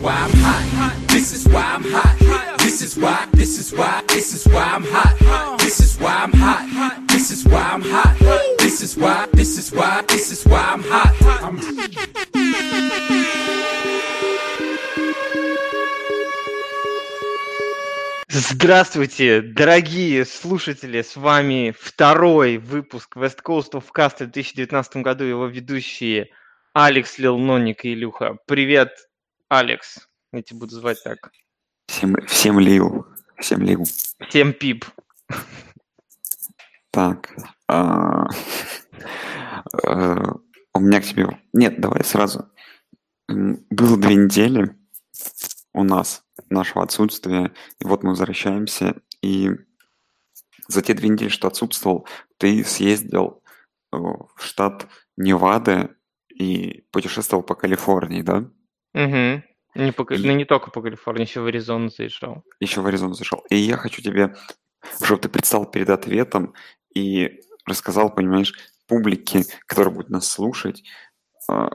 why I'm hot. This is why I'm hot. This is why, this is why, this is why I'm hot. This is why I'm hot. This is why I'm hot. This is why, this is why, this is why I'm hot. I'm Здравствуйте, дорогие слушатели! С вами второй выпуск West Coast of Cast в 2019 году. Его ведущие Алекс, Лилноник и Илюха. Привет, Алекс. Я тебя буду звать так. Всем, всем лил. Всем лил. Всем пип. Так. а, э, У меня к тебе... Нет, давай сразу. Было две недели у нас нашего отсутствия, и вот мы возвращаемся, и за те две недели, что отсутствовал, ты съездил э, в штат Невада и путешествовал по Калифорнии, да? Угу. Не, по, И- ну, не только по Калифорнии, еще в Аризону заезжал. еще в Аризону зашел. И я хочу тебе, чтобы ты предстал перед ответом и рассказал, понимаешь, публике, которая будет нас слушать, а,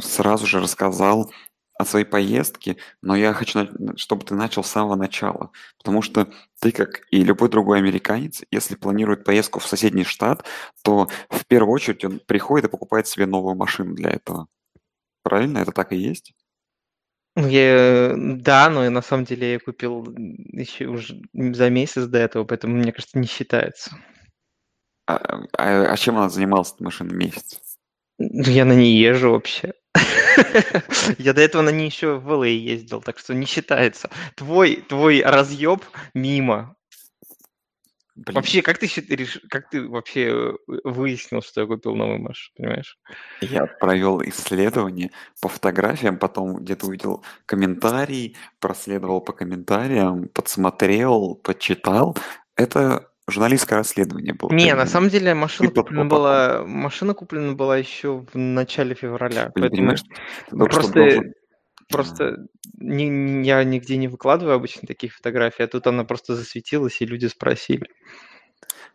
сразу же рассказал о своей поездке, но я хочу, чтобы ты начал с самого начала, потому что ты, как и любой другой американец, если планирует поездку в соседний штат, то в первую очередь он приходит и покупает себе новую машину для этого. Правильно? Это так и есть? Ну, Я, да, но на самом деле я купил еще уже за месяц до этого, поэтому, мне кажется, не считается. А, а- а чем она занималась, эта машина, месяц? Ну, Я на ней езжу вообще. Я до этого на ней еще в LA ездил, так что не считается. Твой, твой разъеб мимо. Блин. Вообще, как ты, как ты вообще э, выяснил, что я купил новую машину, понимаешь? Я провел исследование по фотографиям, потом где-то увидел комментарий, проследовал по комментариям, подсмотрел, почитал. Это журналистское расследование было. Не, на самом деле машина под куплена была, машина куплена была еще в начале февраля, Блин, поэтому понимаешь, ты что просто, должен- просто ни- я нигде не выкладываю обычно таких фотографий, а тут она просто засветилась, и люди спросили.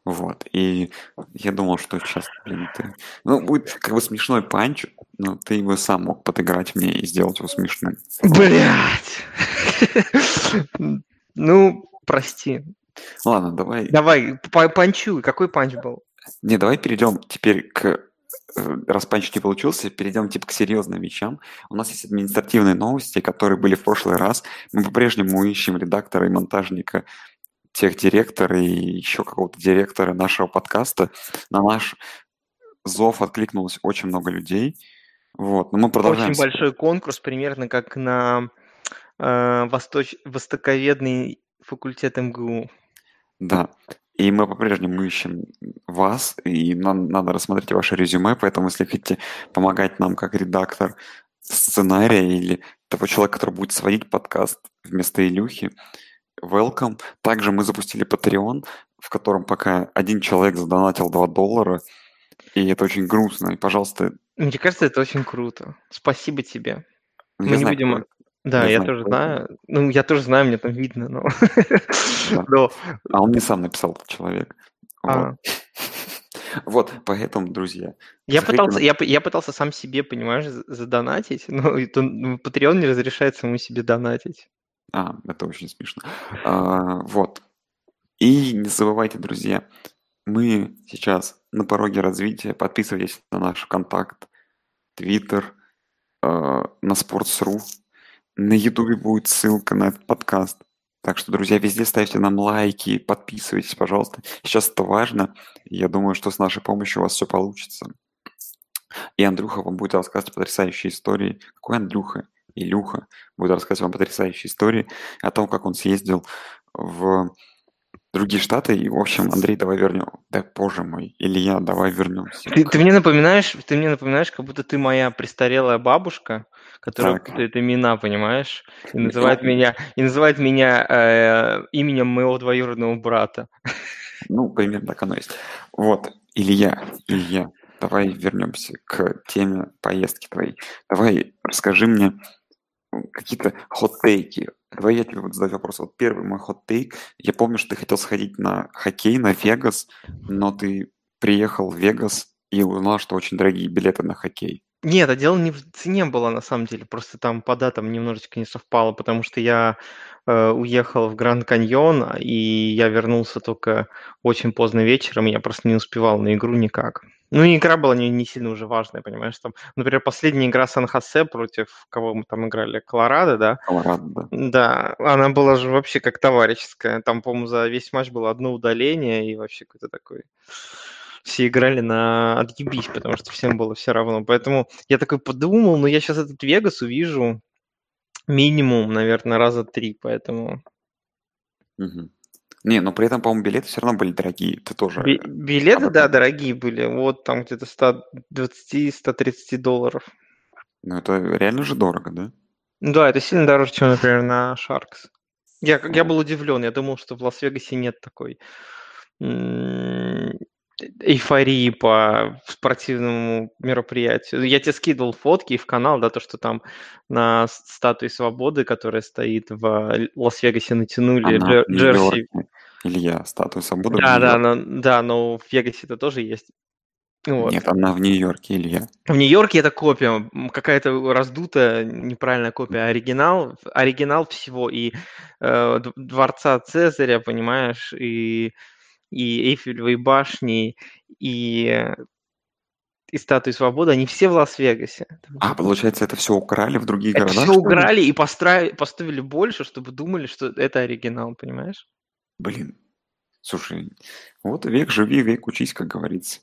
Вот. И я думал, что сейчас, блин, ты... Ну, будет как бы смешной панч, но ты его сам мог подыграть мне и сделать его смешным. Блять! Ну, прости. Ладно, давай... Давай, п- панчуй. Какой панч был? Не, давай перейдем теперь к... э, Раз панч не получился, перейдем типа к серьезным вещам. У нас есть административные новости, которые были в прошлый раз. Мы по-прежнему ищем редактора и монтажника, техдиректора и еще какого-то директора нашего подкаста. На наш зов откликнулось очень много людей. Вот, но мы продолжаем... Очень большой конкурс, примерно как на э, восточ... востоковедный факультет МГУ. Да. И мы по-прежнему ищем вас, и нам надо рассмотреть ваше резюме, поэтому если хотите помогать нам как редактор сценария или того человека, который будет сводить подкаст вместо Илюхи, welcome. Также мы запустили Patreon, в котором пока один человек задонатил 2 доллара, и это очень грустно. И, пожалуйста, Мне кажется, это очень круто. Спасибо тебе. Мы не знаю, будем... Да, Я я, знаю, тоже кто это. знаю. Ну, я тоже знаю, мне там видно, но... Да. но- А он не сам написал, этот человек. а, Вот. Вот, поэтому, друзья, Я Заходите пытался, я, я пытался сам себе, понимаешь, за- задонатить, но это, ну, Patreon не разрешает самому себе донатить. А, это очень смешно. А, вот. И не забывайте, друзья, мы сейчас на пороге развития. Подписывайтесь на наш контакт, Твиттер, э, на Sports.ru. На Ютубе будет ссылка на этот подкаст. Так что, друзья, везде ставьте нам лайки, подписывайтесь, пожалуйста. Сейчас это важно. Я думаю, что с нашей помощью у вас все получится. И Андрюха вам будет рассказывать потрясающие истории. Какой Андрюха? Илюха будет рассказывать вам потрясающие истории о том, как он съездил в другие штаты. И, в общем, Андрей, давай вернем. Да, боже мой, Илья, давай вернемся. Ты, ты мне напоминаешь, ты мне напоминаешь, как будто ты моя престарелая бабушка, которая Так. путает имена, понимаешь, и называет меня, и называет меня э, именем моего двоюродного брата. Ну, примерно так оно есть. Вот, Илья, Илья, давай вернемся к теме поездки твоей. Давай расскажи мне какие-то хот-тейки. Давай я тебе вот задаю вопрос. Вот первый мой хот-тейк. Я помню, что ты хотел сходить на хоккей, на Вегас, но ты приехал в Вегас и узнал, что очень дорогие билеты на хоккей. Нет, а дело не в цене было на самом деле, просто там по датам немножечко не совпало, потому что я э, уехал в Гранд Каньон, а, и я вернулся только очень поздно вечером, и я просто не успевал на игру никак. Ну, и игра была не, не сильно уже важная, понимаешь, там, например, последняя игра Сан-Хосе против кого мы там играли, Колорадо, да? Колорадо, да. Да, она была же вообще как товарищеская, там, по-моему, за весь матч было одно удаление, и вообще какой-то такой все играли на отъебись, потому что всем было все равно. Поэтому я такой подумал, ну я сейчас этот Вегас увижу минимум, наверное, раза три, поэтому... Мгм. Не, но при этом, по-моему, билеты все равно были дорогие. Ты тоже... Би- билеты, да, дорогие были. Вот там где-то 120-130 долларов. Ну, это реально же дорого, да? Да, это сильно дороже, чем, например, на Sharks. Я, я был удивлен, я думал, что в Лас-Вегасе нет такой эйфории по спортивному мероприятию. Я тебе скидывал фотки в канал, да, то, что там на статуе свободы, которая стоит в Лас-Вегасе, натянули Она джерси. Илья, статуя свободы Да, да, но, да, но в Вегасе это тоже есть. Вот. Нет, она в Нью-Йорке, Илья. В Нью-Йорке это копия, какая-то раздутая, неправильная копия. Оригинал, оригинал всего и э, дворца Цезаря, понимаешь, и, и Эйфелевой башни, и, и статуи свободы, они все в Лас-Вегасе. А, получается, это все украли в других Это городах? все украли и постра- поставили больше, чтобы думали, что это оригинал, понимаешь? Блин, слушай, вот век живи, век учись, как говорится.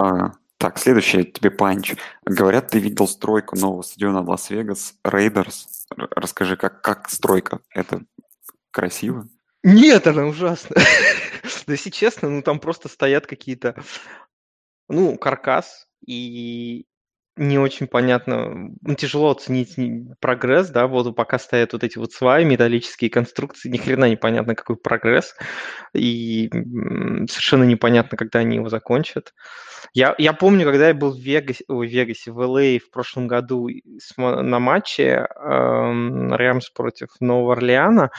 А, так, следующее тебе панч. Говорят, ты видел стройку нового стадиона Лас-Вегас, Рейдерс. Расскажи, как, как стройка? Это красиво? Нет, она ужасная. Да если честно, ну там просто стоят какие-то, ну, каркас, и не очень понятно, ну, тяжело оценить прогресс, да, вот пока стоят вот эти вот сваи, металлические конструкции, ни хрена непонятно, какой прогресс, и совершенно непонятно, когда они его закончат. Я, я помню, когда я был в Вегасе, в Вегасе, в LA в прошлом году на матче эм, Рэмс против Нового Орлеана,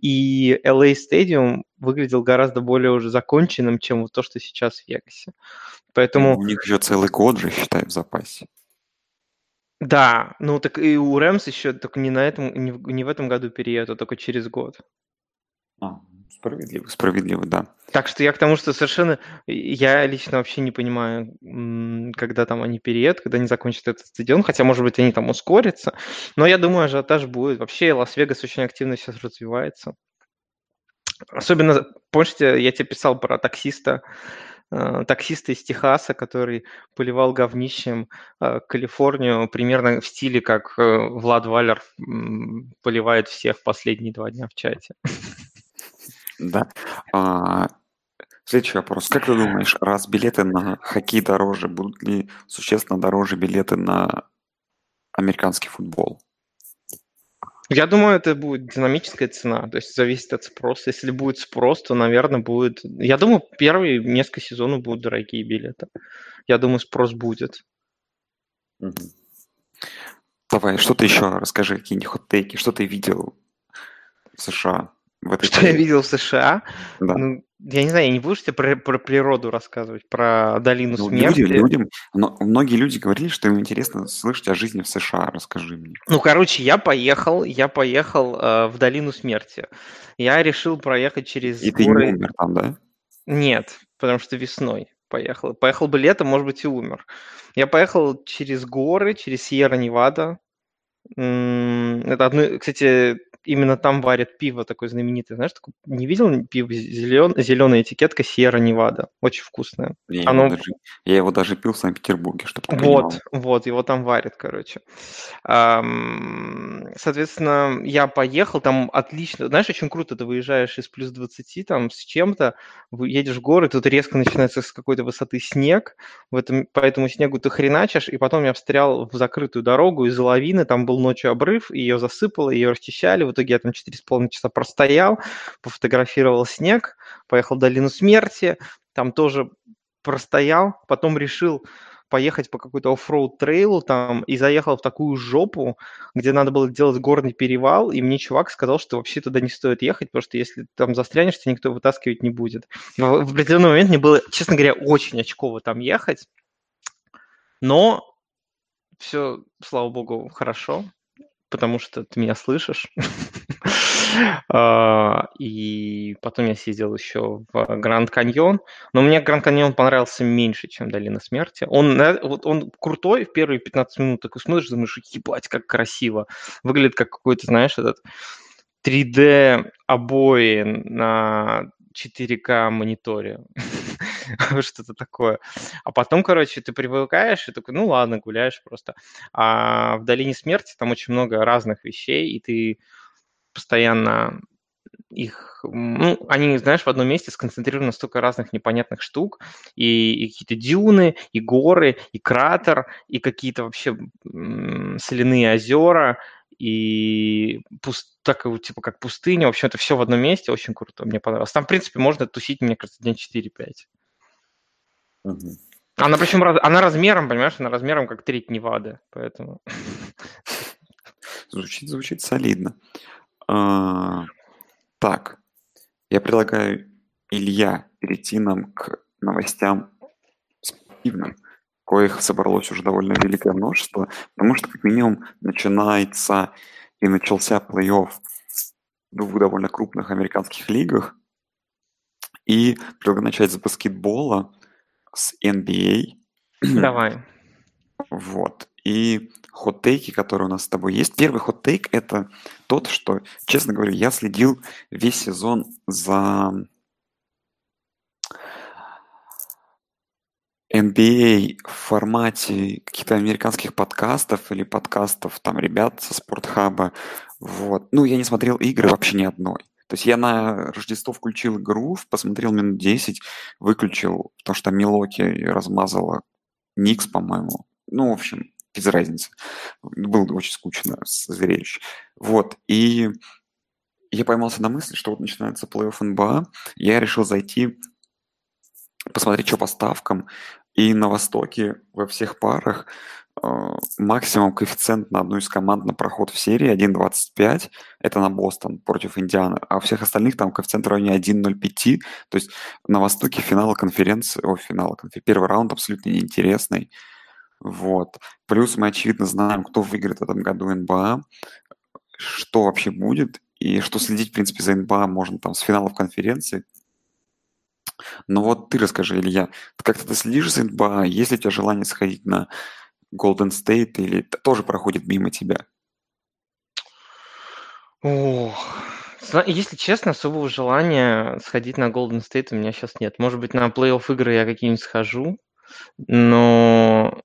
и LA Stadium выглядел гораздо более уже законченным, чем вот то, что сейчас в Вегасе. Поэтому, У них еще целый год же, считай, в запасе. да, ну так и у Рэмс еще только не на этом, не в, не в этом году период, а только через год. А, справедливо. Справедливо, да. Так что я к тому, что совершенно, я лично вообще не понимаю, когда там они период, когда они закончат этот стадион, хотя, может быть, они там ускорятся, но я думаю, ажиотаж будет. Вообще Лас-Вегас очень активно сейчас развивается. Особенно, помнишь, я тебе писал про таксиста, э, таксиста из Техаса, который поливал говнищем э, Калифорнию примерно в стиле, как э, Влад Валер поливает всех последние два дня в чате. Да. А, следующий вопрос. Как ты думаешь, раз билеты на хоккей дороже, будут ли существенно дороже билеты на американский футбол? Я думаю, это будет динамическая цена, то есть зависит от спроса. Если будет спрос, то, наверное, будет... Я думаю, первые несколько сезонов будут дорогие билеты. Я думаю, спрос будет. Давай, что ты еще расскажи, какие-нибудь хот-тейки, что ты видел в США в этой Что я видел в США? Да. Ну, я не знаю, я не буду тебе про, про природу рассказывать, про долину Ну, смерти. людям, но многие люди говорили, что им интересно слышать о жизни в США. Расскажи мне. Ну, короче, я поехал, я поехал э, в долину смерти. Я решил проехать через И ты не горы... умер там, да? Нет, потому что весной поехал. Поехал бы летом, может быть, и умер. Я поехал через горы, через Сьерра-Невада. Это одно, кстати, именно там варят пиво такое знаменитое. Знаешь, такое, не видел пиво зелен, зеленая этикетка Сьерра-Невада. Очень вкусное. Я его, Оно даже, я его даже пил в Санкт-Петербурге, чтобы ты понимал. вот, вот, его там варят, короче. Соответственно, я поехал, там отлично. Знаешь, очень круто, ты выезжаешь из плюс 20 там с чем-то, едешь в горы, тут резко начинается с какой-то высоты снег, в этом, по этому снегу ты хреначишь, и потом я встрял в закрытую дорогу из-за лавины, там был ночью обрыв, и ее засыпало, ее расчищали, в итоге я там 4,5 часа простоял, пофотографировал снег, поехал в долину смерти, там тоже простоял, потом решил поехать по какой-то оффроуд трейлу там и заехал в такую жопу, где надо было делать горный перевал, и мне чувак сказал, что вообще туда не стоит ехать, потому что если там застрянешь, тебя никто вытаскивать не будет. В определенный момент мне было, честно говоря, очень очково там ехать, но все, слава богу, хорошо, потому что ты меня слышишь. А, и потом я съездил еще в Гранд Каньон, но мне Гранд Каньон понравился меньше, чем Долина Смерти. Он, вот он крутой в первые 15 минут, такой смотришь, думаешь, ебать, как красиво. Выглядит как какой-то, знаешь, этот 3D обои на 4К мониторе. Что-то такое. А потом, короче, ты привыкаешь и такой, ну ладно, гуляешь просто. А в Долине Смерти там очень много разных вещей, и ты постоянно их, ну, они, знаешь, в одном месте сконцентрированы столько разных непонятных штук, и, и какие-то дюны, и горы, и кратер, и какие-то вообще соляные озера, и пуст, так, типа как пустыня, в общем, это все в одном месте, очень круто, мне понравилось. Там, в принципе, можно тусить, мне кажется, день 4-5. Угу. Она причем, она размером, понимаешь, она размером как треть Невады, поэтому... Звучит, звучит солидно. А, так, я предлагаю, Илья, перейти нам к новостям спортивным, коих собралось уже довольно великое множество, потому что, как минимум, начинается и начался плей-офф в двух довольно крупных американских лигах. И предлагаю начать с баскетбола, с NBA. Давай. Вот. И хот-тейки, которые у нас с тобой есть. Первый хот-тейк – это тот, что, честно говоря, я следил весь сезон за NBA в формате каких-то американских подкастов или подкастов там ребят со спортхаба. Вот. Ну, я не смотрел игры вообще ни одной. То есть я на Рождество включил игру, посмотрел минут 10, выключил, потому что Милоки размазала Никс, по-моему. Ну, в общем, без разницы. Было очень скучно, зрелище. Вот, и я поймался на мысли, что вот начинается плей-офф НБА, я решил зайти посмотреть, что по ставкам, и на Востоке во всех парах э, максимум коэффициент на одну из команд на проход в серии 1.25, это на Бостон против Индианы, а у всех остальных там коэффициент в районе 1.05, то есть на Востоке финала конференции, о, финала конференции, первый раунд абсолютно неинтересный, вот. Плюс мы, очевидно, знаем, кто выиграет в этом году НБА, что вообще будет, и что следить, в принципе, за НБА можно там с финалов конференции. Но вот ты расскажи, Илья, как ты следишь за НБА? Есть ли у тебя желание сходить на Golden State или тоже проходит мимо тебя? Ох, если честно, особого желания сходить на Golden State у меня сейчас нет. Может быть, на плей-офф игры я какие-нибудь схожу, но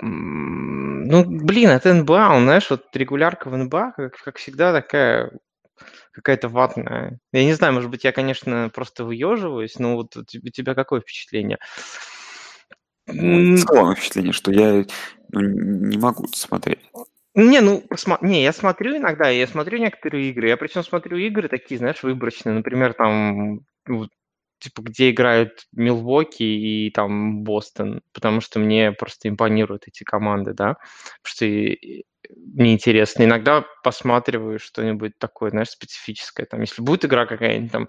ну, блин, это НБА, он, знаешь, вот регулярка в НБА, как, как всегда, такая какая-то ватная. Я не знаю, может быть, я, конечно, просто выеживаюсь, но вот у тебя какое впечатление? Такое впечатление, что я ну, не могу смотреть. Не, ну, не, я смотрю иногда, я смотрю некоторые игры, я причем смотрю игры такие, знаешь, выборочные, например, там, вот, типа, где играют Милвоки и там Бостон, потому что мне просто импонируют эти команды, да, потому что мне интересно. Иногда посматриваю что-нибудь такое, знаешь, специфическое. Там, если будет игра какая-нибудь там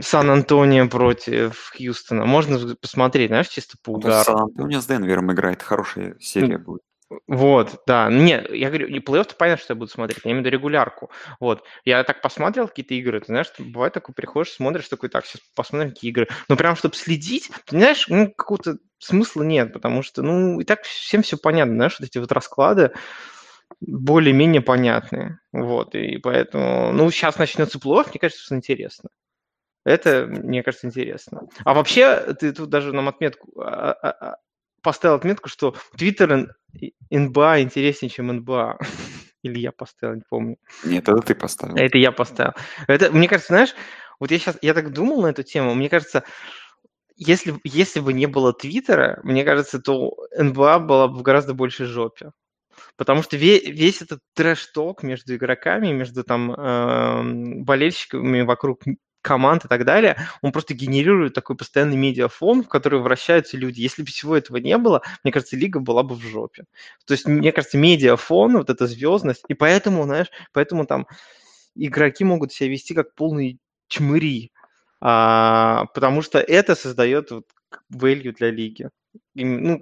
Сан-Антонио против Хьюстона, можно посмотреть, знаешь, чисто по угару. Сан-Антонио с Денвером играет, хорошая серия будет. Вот, да. Нет, я говорю, не плей-офф, понятно, что я буду смотреть, я имею в виду регулярку. Вот. Я так посмотрел какие-то игры, ты знаешь, бывает такой, приходишь, смотришь, такой, так, сейчас посмотрим какие игры. Но прям, чтобы следить, ты знаешь, ну, какого-то смысла нет, потому что, ну, и так всем все понятно, знаешь, вот эти вот расклады более-менее понятные. Вот, и поэтому, ну, сейчас начнется плей мне кажется, что интересно. Это, мне кажется, интересно. А вообще, ты тут даже нам отметку, а, а, а, поставил отметку, что Twitter НБА интереснее, чем НБА. Или я поставил, не помню. Нет, это ты поставил. Это я поставил. Это, мне кажется, знаешь, вот я сейчас, я так думал на эту тему, мне кажется, если, если бы не было Твиттера, мне кажется, то НБА была бы в гораздо большей жопе. Потому что весь, весь этот трэш-ток между игроками, между там э, болельщиками вокруг команд и так далее, он просто генерирует такой постоянный медиафон, в который вращаются люди. Если бы всего этого не было, мне кажется, лига была бы в жопе. То есть, мне кажется, медиафон, вот эта звездность, и поэтому, знаешь, поэтому там игроки могут себя вести как полные чмыри, а, потому что это создает вот value для лиги. Ну,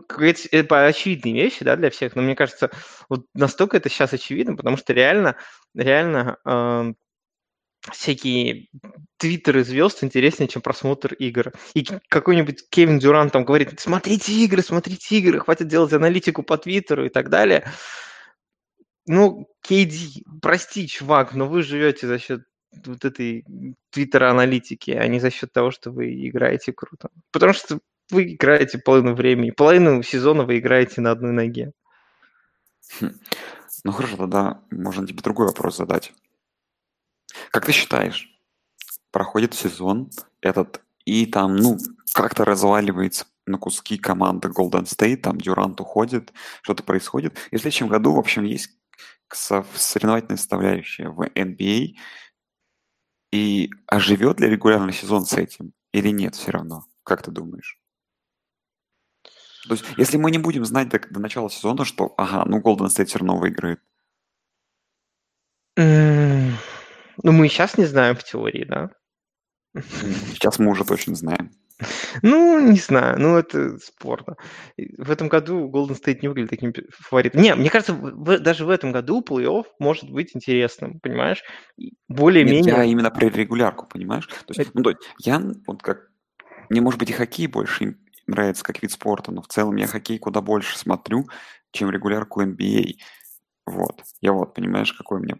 это очевидные вещи, да, для всех, но мне кажется, вот настолько это сейчас очевидно, потому что реально, реально э, всякие твиттеры звезд интереснее, чем просмотр игр. И какой-нибудь Кевин Дюран там говорит, смотрите игры, смотрите игры, хватит делать аналитику по твиттеру и так далее. Ну, Кейди, прости, чувак, но вы живете за счет вот этой твиттер-аналитики, а не за счет того, что вы играете круто. Потому что вы играете половину времени, половину сезона вы играете на одной ноге. Хм. Ну хорошо, тогда можно тебе другой вопрос задать. Как ты считаешь, проходит сезон этот, и там, ну, как-то разваливается на куски команда Golden State, там Дюрант уходит, что-то происходит. И в следующем году, в общем, есть соревновательная составляющая в NBA. И оживет ли регулярный сезон с этим или нет все равно? Как ты думаешь? То есть, если мы не будем знать до, до начала сезона, что, ага, ну Golden State все равно выиграет. Ну, мы сейчас не знаем в теории, да? Сейчас мы уже точно знаем. Ну, не знаю, ну это спорно. В этом году Golden State не выглядит таким фаворитом. Не, мне кажется, в, даже в этом году плей-офф может быть интересным, понимаешь? Более-менее... Я именно про регулярку, понимаешь? То есть, ну, то есть, я вот как... Мне, может быть, и хоккей больше нравится как вид спорта, но в целом я хоккей куда больше смотрю, чем регулярку NBA. Вот. Я вот, понимаешь, какой у меня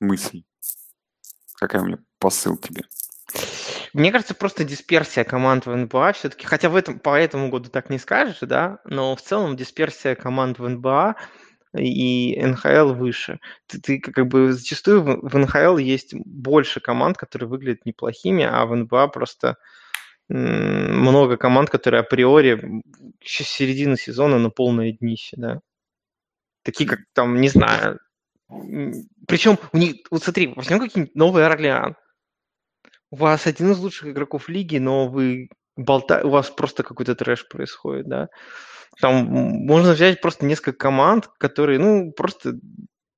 мысль? Какая у меня посыл тебе? Мне кажется, просто дисперсия команд в НБА все-таки, хотя в этом, по этому году так не скажешь, да, но в целом дисперсия команд в НБА и НХЛ выше. Ты, ты как бы зачастую в, НХЛ есть больше команд, которые выглядят неплохими, а в НБА просто много команд, которые априори еще с середины сезона на полное днище, да. Такие как там, не знаю, причем у них, вот смотри, возьмем какие-нибудь Новый Орлеан. У вас один из лучших игроков лиги, но вы болта... у вас просто какой-то трэш происходит, да. Там можно взять просто несколько команд, которые, ну, просто,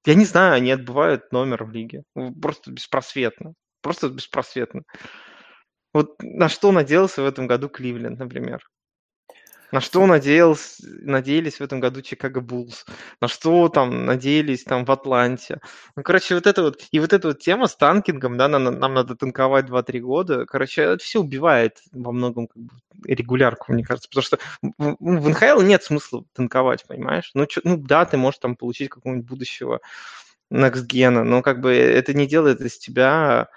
я не знаю, они отбывают номер в лиге. Просто беспросветно. Просто беспросветно. Вот на что надеялся в этом году Кливленд, например? На что надеялся, надеялись в этом году Чикаго Буллс? На что там надеялись там в Атланте? Ну, короче, вот это вот, и вот эта вот тема с танкингом, да, нам, нам надо танковать 2-3 года, короче, это все убивает во многом как бы, регулярку, мне кажется, потому что в, в НХЛ нет смысла танковать, понимаешь? Ну, чё, ну да, ты можешь там получить какого-нибудь будущего next гена, но как бы это не делает из тебя...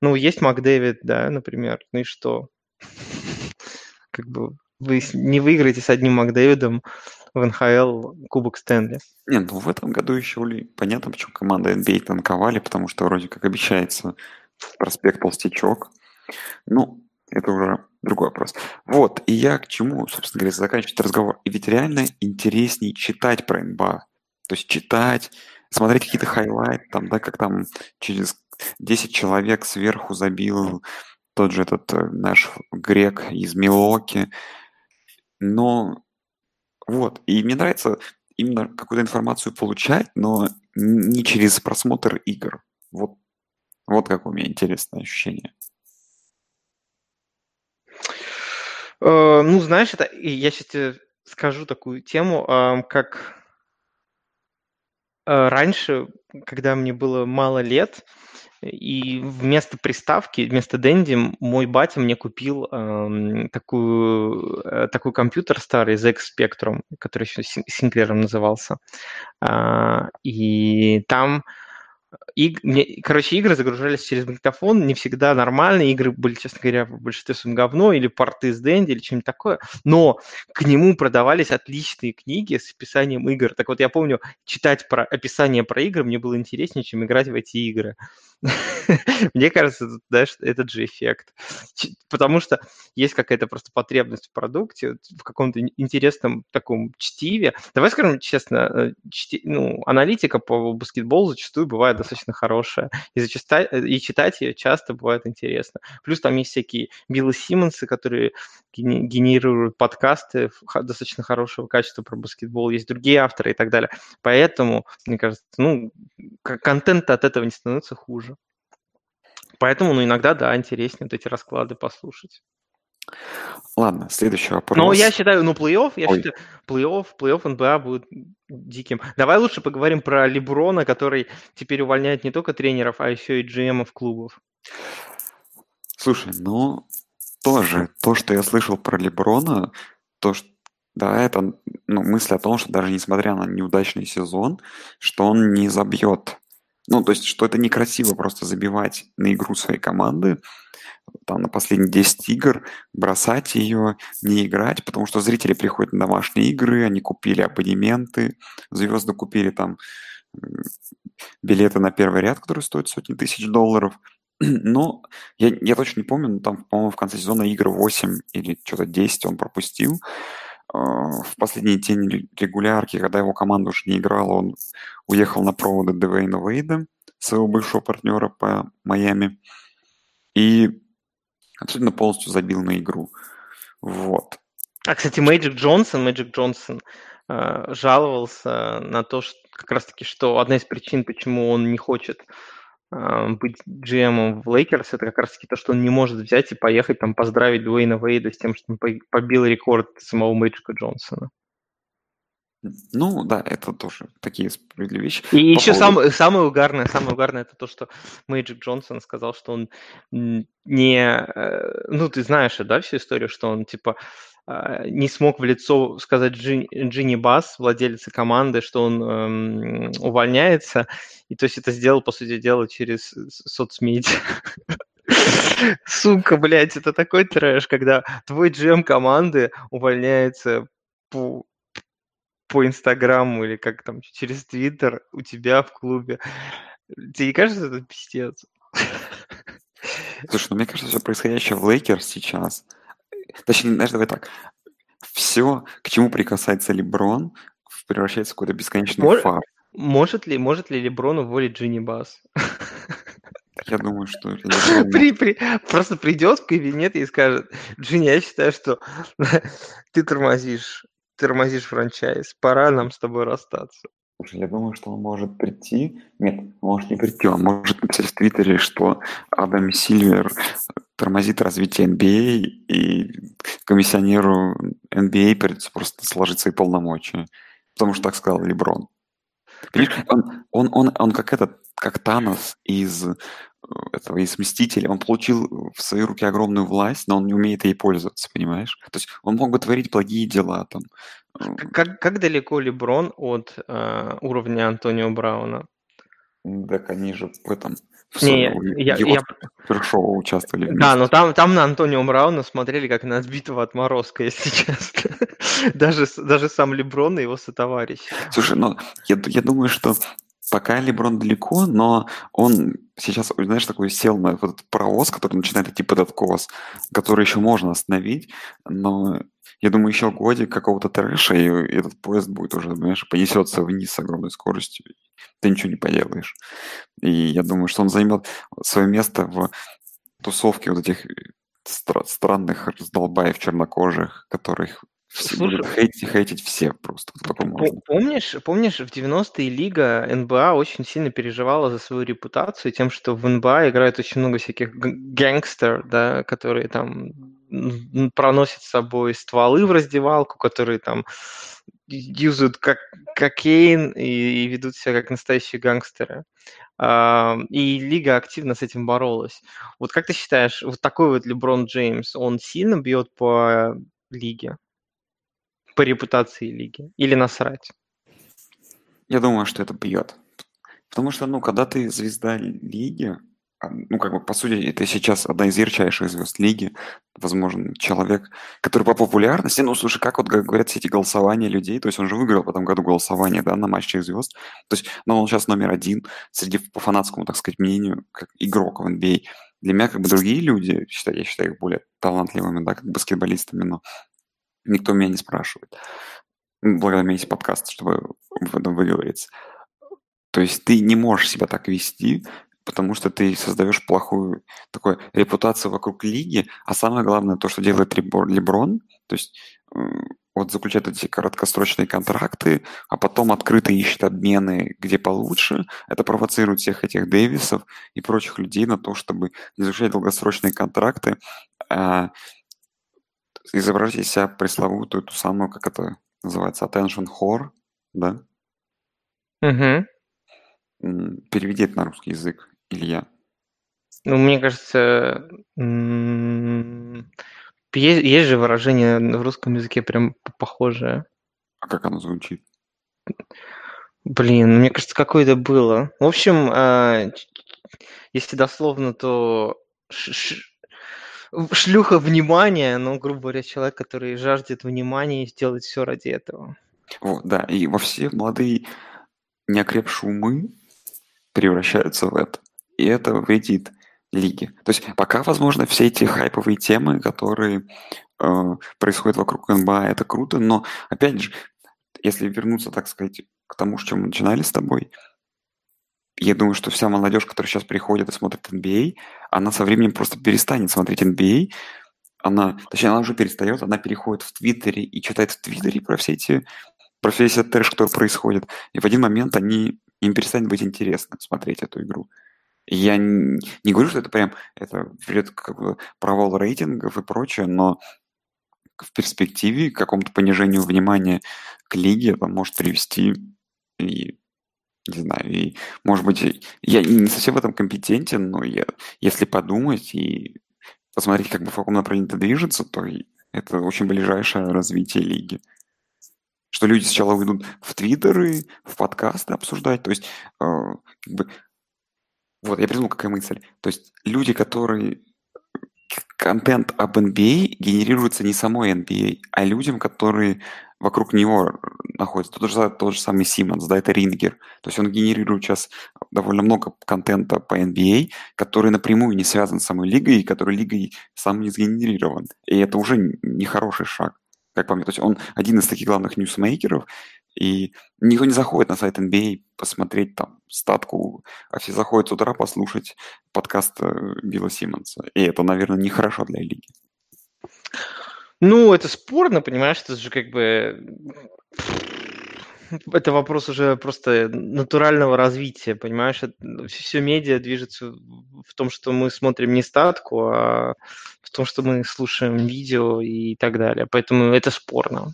Ну, есть Макдэвид, да, например, ну и что? Как бы вы не выиграете с одним Макдэвидом в НХЛ Кубок Стэнли. Нет, ну в этом году еще понятно, почему команда NBA танковали, потому что вроде как обещается проспект Толстячок. Ну, это уже другой вопрос. Вот, и я к чему, собственно говоря, заканчивать разговор. И ведь реально интереснее читать про НБА. То есть читать, смотреть какие-то хайлайты, там, да, как там через 10 человек сверху забил тот же этот э, наш грек из Милоки, но вот, и мне нравится именно какую-то информацию получать, но не через просмотр игр. Вот, вот как у меня интересное ощущение. Э, ну, знаешь, это я сейчас тебе скажу такую тему, как э, раньше, когда мне было мало лет, и вместо приставки, вместо Денди, мой батя мне купил эм, такую, э, такой компьютер старый, ZX Spectrum, который еще Синклером назывался. Э, и там и, мне, короче, игры загружались через магнитофон, не всегда нормальные, игры были, честно говоря, в большинстве своем говно, или порты с Дэнди, или что-нибудь такое, но к нему продавались отличные книги с описанием игр. Так вот, я помню, читать про описание про игры мне было интереснее, чем играть в эти игры. Мне кажется, знаешь, этот же эффект. Потому что есть какая-то просто потребность в продукте, в каком-то интересном таком чтиве. Давай скажем честно, э, ну, аналитика по баскетболу зачастую бывает достаточно хорошая, и, зачастую, и читать ее часто бывает интересно. Плюс там есть всякие Биллы Симмонсы, которые генерируют подкасты достаточно хорошего качества про баскетбол, есть другие авторы и так далее. Поэтому, мне кажется, ну, контент от этого не становится хуже. Поэтому, ну, иногда, да, интереснее вот эти расклады послушать. Ладно, следующий вопрос. Ну, я считаю, ну, плей-офф, я Ой. считаю, плей-офф, плей-офф НБА будет диким. Давай лучше поговорим про Леброна, который теперь увольняет не только тренеров, а еще и GM-ов клубов. Слушай, ну, тоже то, что я слышал про Леброна, то, что, да, это ну, мысль о том, что даже несмотря на неудачный сезон, что он не забьет. Ну, то есть, что это некрасиво просто забивать на игру своей команды, там на последние 10 игр, бросать ее, не играть, потому что зрители приходят на домашние игры, они купили абонементы, звезды купили там билеты на первый ряд, которые стоят сотни тысяч долларов. Но я, я точно не помню, но там, по-моему, в конце сезона игры 8 или что-то 10 он пропустил. А, В последние тени ре- регулярки, когда его команда уже не играла, он уехал на проводы Девейна Вейда, своего бывшего партнера по Майами, и абсолютно полностью забил на игру. Вот. А, кстати, Мэджик Джонсон, Мэджик Джонсон э, жаловался на то, что как раз-таки, что одна из причин, почему он не хочет быть GM в Лейкерс, это как раз-таки то, что он не может взять и поехать там поздравить Дуэйна Вейда с тем, что он по- побил рекорд самого Мэджика Джонсона. Ну, да, это тоже такие справедливые вещи. И По еще поводу- самое, самое угарное, самое угарное это то, что Мэджик Джонсон сказал, что он не, э, ну ты знаешь, да, всю историю, что он типа э, не смог в лицо сказать Джин- Джинни Бас, владелице команды, что он эм, увольняется, и то есть это сделал, по сути дела, через соцмедиа. Сука, блядь, это такой трэш, когда твой GM команды увольняется по, по Инстаграму или как там, через Твиттер у тебя в клубе. Тебе не кажется это пиздец? Слушай, ну мне кажется, все происходящее в Лейкерс сейчас, точнее, знаешь, давай так, все, к чему прикасается Леброн, превращается в какой-то бесконечный Мож- фарс. Может ли, может ли Леброн уволить Джинни Бас? Я думаю, что При, при, просто придет в кабинет и скажет, Джинни, я считаю, что ты тормозишь, тормозишь franchise, пора нам с тобой расстаться. Слушай, я думаю, что он может прийти. Нет, может не прийти, он может написать в Твиттере, что Адам Сильвер тормозит развитие NBA, и комиссионеру NBA придется просто сложить свои полномочия. Потому что так сказал Леброн. Понимаешь, он, он, он, он как этот, как Танос из э, этого, из Мстителей, он получил в свои руки огромную власть, но он не умеет ей пользоваться, понимаешь? То есть он мог бы творить благие дела там. э, Как, как- далеко Леброн от э, уровня Антонио Брауна? Так они же в этом Не, я- его я- супершоу участвовали Да, вместе. но там, там на Антонио Брауна смотрели как на отбитого отморозка, если честно. Даже, даже сам Леброн и его сотоварищи. Слушай, ну я, я думаю, что пока Леброн далеко, но он сейчас, знаешь, такой сел на вот этот паровоз, который начинает идти под откос, который еще можно остановить, но я думаю, еще годик какого-то трэша, и этот поезд будет уже, знаешь, понесется вниз с огромной скоростью. Ты ничего не поделаешь. И я думаю, что он займет свое место в тусовке вот этих стра- странных раздолбаев чернокожих, которых все Слушай, будут хейтить, хейтить все просто. Помнишь, помнишь, в 90-е лига НБА очень сильно переживала за свою репутацию тем, что в НБА играет очень много всяких гэнгстер, да, которые там проносят с собой стволы в раздевалку, которые там юзают как кокейн и, и ведут себя как настоящие гангстеры. А, И лига активно с этим боролась. Вот как ты считаешь, вот такой вот Леброн Джеймс, он сильно бьет по лиге, по репутации лиги? Или насрать? Я думаю, что это бьет. Потому что, ну, когда ты звезда лиги, а, ну, как бы, по сути, это сейчас одна из ярчайших звезд лиги, возможно, человек, который по популярности, ну, слушай, как вот говорят все эти голосования людей, то есть он же выиграл в этом году голосование, да, на матче звезд, то есть, ну, он сейчас номер один среди, по фанатскому, так сказать, мнению, как игрок в NBA. Для меня, как бы, другие люди, считаю, я считаю их более талантливыми, да, как баскетболистами, но никто меня не спрашивает. Благодаря мне есть подкаст, чтобы в этом выговориться. То есть ты не можешь себя так вести, потому что ты создаешь плохую такую репутацию вокруг лиги, а самое главное, то, что делает Лебро- Леброн, то есть м, вот заключает эти короткосрочные контракты, а потом открыто ищет обмены, где получше, это провоцирует всех этих Дэвисов и прочих людей на то, чтобы не заключать долгосрочные контракты, изображать из себя пресловутую, ту самую, как это называется, attention whore, да? М, Переведи это на русский язык, Илья. Ну, мне кажется, есть, есть же выражение в русском языке прям похожее. А как оно звучит? Блин, мне кажется, какое-то было. В общем, а, если дословно, то шлюха внимания, ну, грубо говоря, человек, который жаждет внимания и сделает все ради этого. Вот, да, и во все молодые неокрепшие умы превращаются в это. И это вредит лиге. То есть пока, возможно, все эти хайповые темы, которые э, происходят вокруг НБА, это круто, но, опять же, если вернуться, так сказать, к тому, с чем мы начинали с тобой, я думаю, что вся молодежь, которая сейчас приходит и смотрит NBA, она со временем просто перестанет смотреть NBA, она, точнее, она уже перестает, она переходит в Твиттере и читает в Твиттере про все эти, про весь этот трэш, который происходит. И в один момент они, им перестанет быть интересно смотреть эту игру. Я не, не говорю, что это прям это ведет к провалу рейтингов и прочее, но в перспективе к какому-то понижению внимания к лиге это может привести и не знаю, и, может быть, я не совсем в этом компетентен, но я, если подумать и посмотреть, как бы в каком направлении это движется, то это очень ближайшее развитие лиги. Что люди сначала уйдут в твиттеры, в подкасты обсуждать, то есть, э, как бы, вот, я придумал, какая мысль. То есть люди, которые контент об NBA генерируется не самой NBA, а людям, которые вокруг него находятся. Тот же, тот же самый Симмонс, да, это Рингер. То есть он генерирует сейчас довольно много контента по NBA, который напрямую не связан с самой лигой, и который лигой сам не сгенерирован. И это уже нехороший шаг, как по мне. То есть он один из таких главных ньюсмейкеров, и никто не заходит на сайт NBA посмотреть там статку, а все заходят с утра послушать подкаст э, Билла Симмонса. И это, наверное, нехорошо для лиги. Ну, это спорно, понимаешь, это же как бы... Это вопрос уже просто натурального развития, понимаешь? Все медиа движется в том, что мы смотрим не статку, а в том, что мы слушаем видео и так далее. Поэтому это спорно.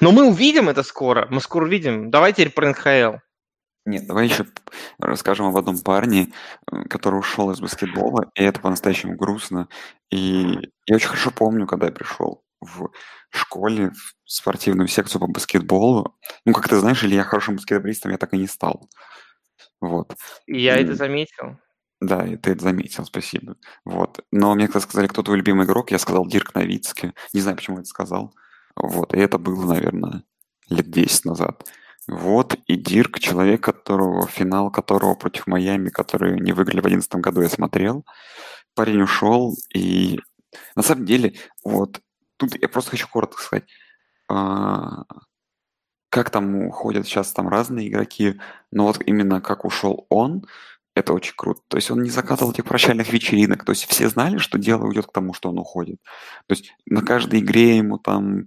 Но мы увидим это скоро. Мы скоро увидим. Давай теперь про НХЛ. Нет, давай еще расскажем об одном парне, э, который ушел из баскетбола, и это по-настоящему грустно. И я очень хорошо помню, когда я пришел в школе в спортивную секцию по баскетболу. Ну, как ты знаешь, или я хорошим баскетболистом я так и не стал. Вот. И я это М. заметил. Да, и ты это заметил, спасибо. Вот. Но мне когда сказали, кто твой любимый игрок, я сказал Дирк Новицкий. Не знаю, почему я это сказал. Вот. И это было, наверное, лет 10 назад. Вот, и Дирк, человек, которого, финал которого против Майами, который не выиграли в 2011 году, я смотрел. Парень ушел, и на самом деле, вот, тут я просто хочу коротко сказать, а, как там уходят сейчас там разные игроки, но вот именно как ушел он, это очень круто. То есть он не закатывал этих прощальных вечеринок. То есть все знали, что дело уйдет к тому, что он уходит. То есть на каждой игре ему там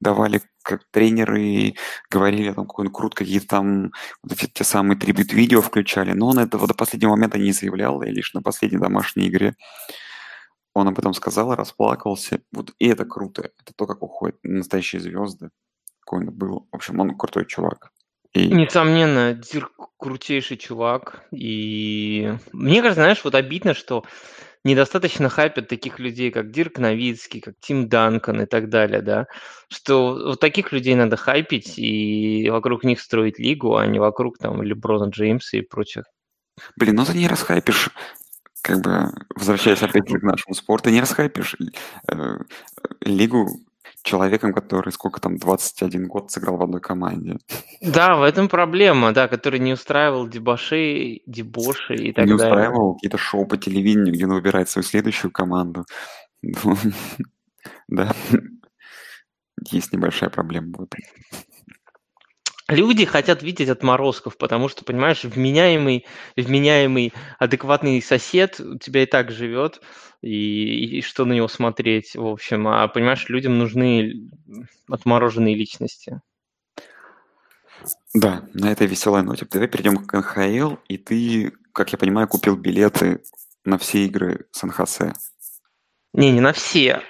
давали тренеры говорили там какой он крут, какие-то там вот эти те самые трибют-видео включали, но он этого до последнего момента не заявлял, и лишь на последней домашней игре он об этом сказал, расплакался. Вот и это круто. Это то, как уходят настоящие звезды. Какой он был. В общем, он крутой чувак. И Несомненно, Дирк крутейший чувак. И мне кажется, знаешь, вот обидно, что недостаточно хайпят таких людей, как Дирк Новицкий, как Тим Данкан и так далее, да, что вот таких людей надо хайпить и вокруг них строить лигу, а не вокруг там Леброна Джеймса и прочих. Блин, ну ты не расхайпишь, как бы, возвращаясь опять к нашему спорту, не расхайпишь э, лигу человеком, который сколько там, 21 год сыграл в одной команде. Да, в этом проблема, да, который не устраивал дебошей, дебоши и так не далее. устраивал какие-то шоу по телевидению, где он выбирает свою следующую команду. Да. Есть небольшая проблема в этом. Люди хотят видеть отморозков, потому что, понимаешь, вменяемый, вменяемый, адекватный сосед у тебя и так живет, и, и что на него смотреть, в общем. А, понимаешь, людям нужны отмороженные личности. Да, на этой веселой ноте. Давай перейдем к НХЛ, и ты, как я понимаю, купил билеты на все игры Сан-Хосе. Не, не на все.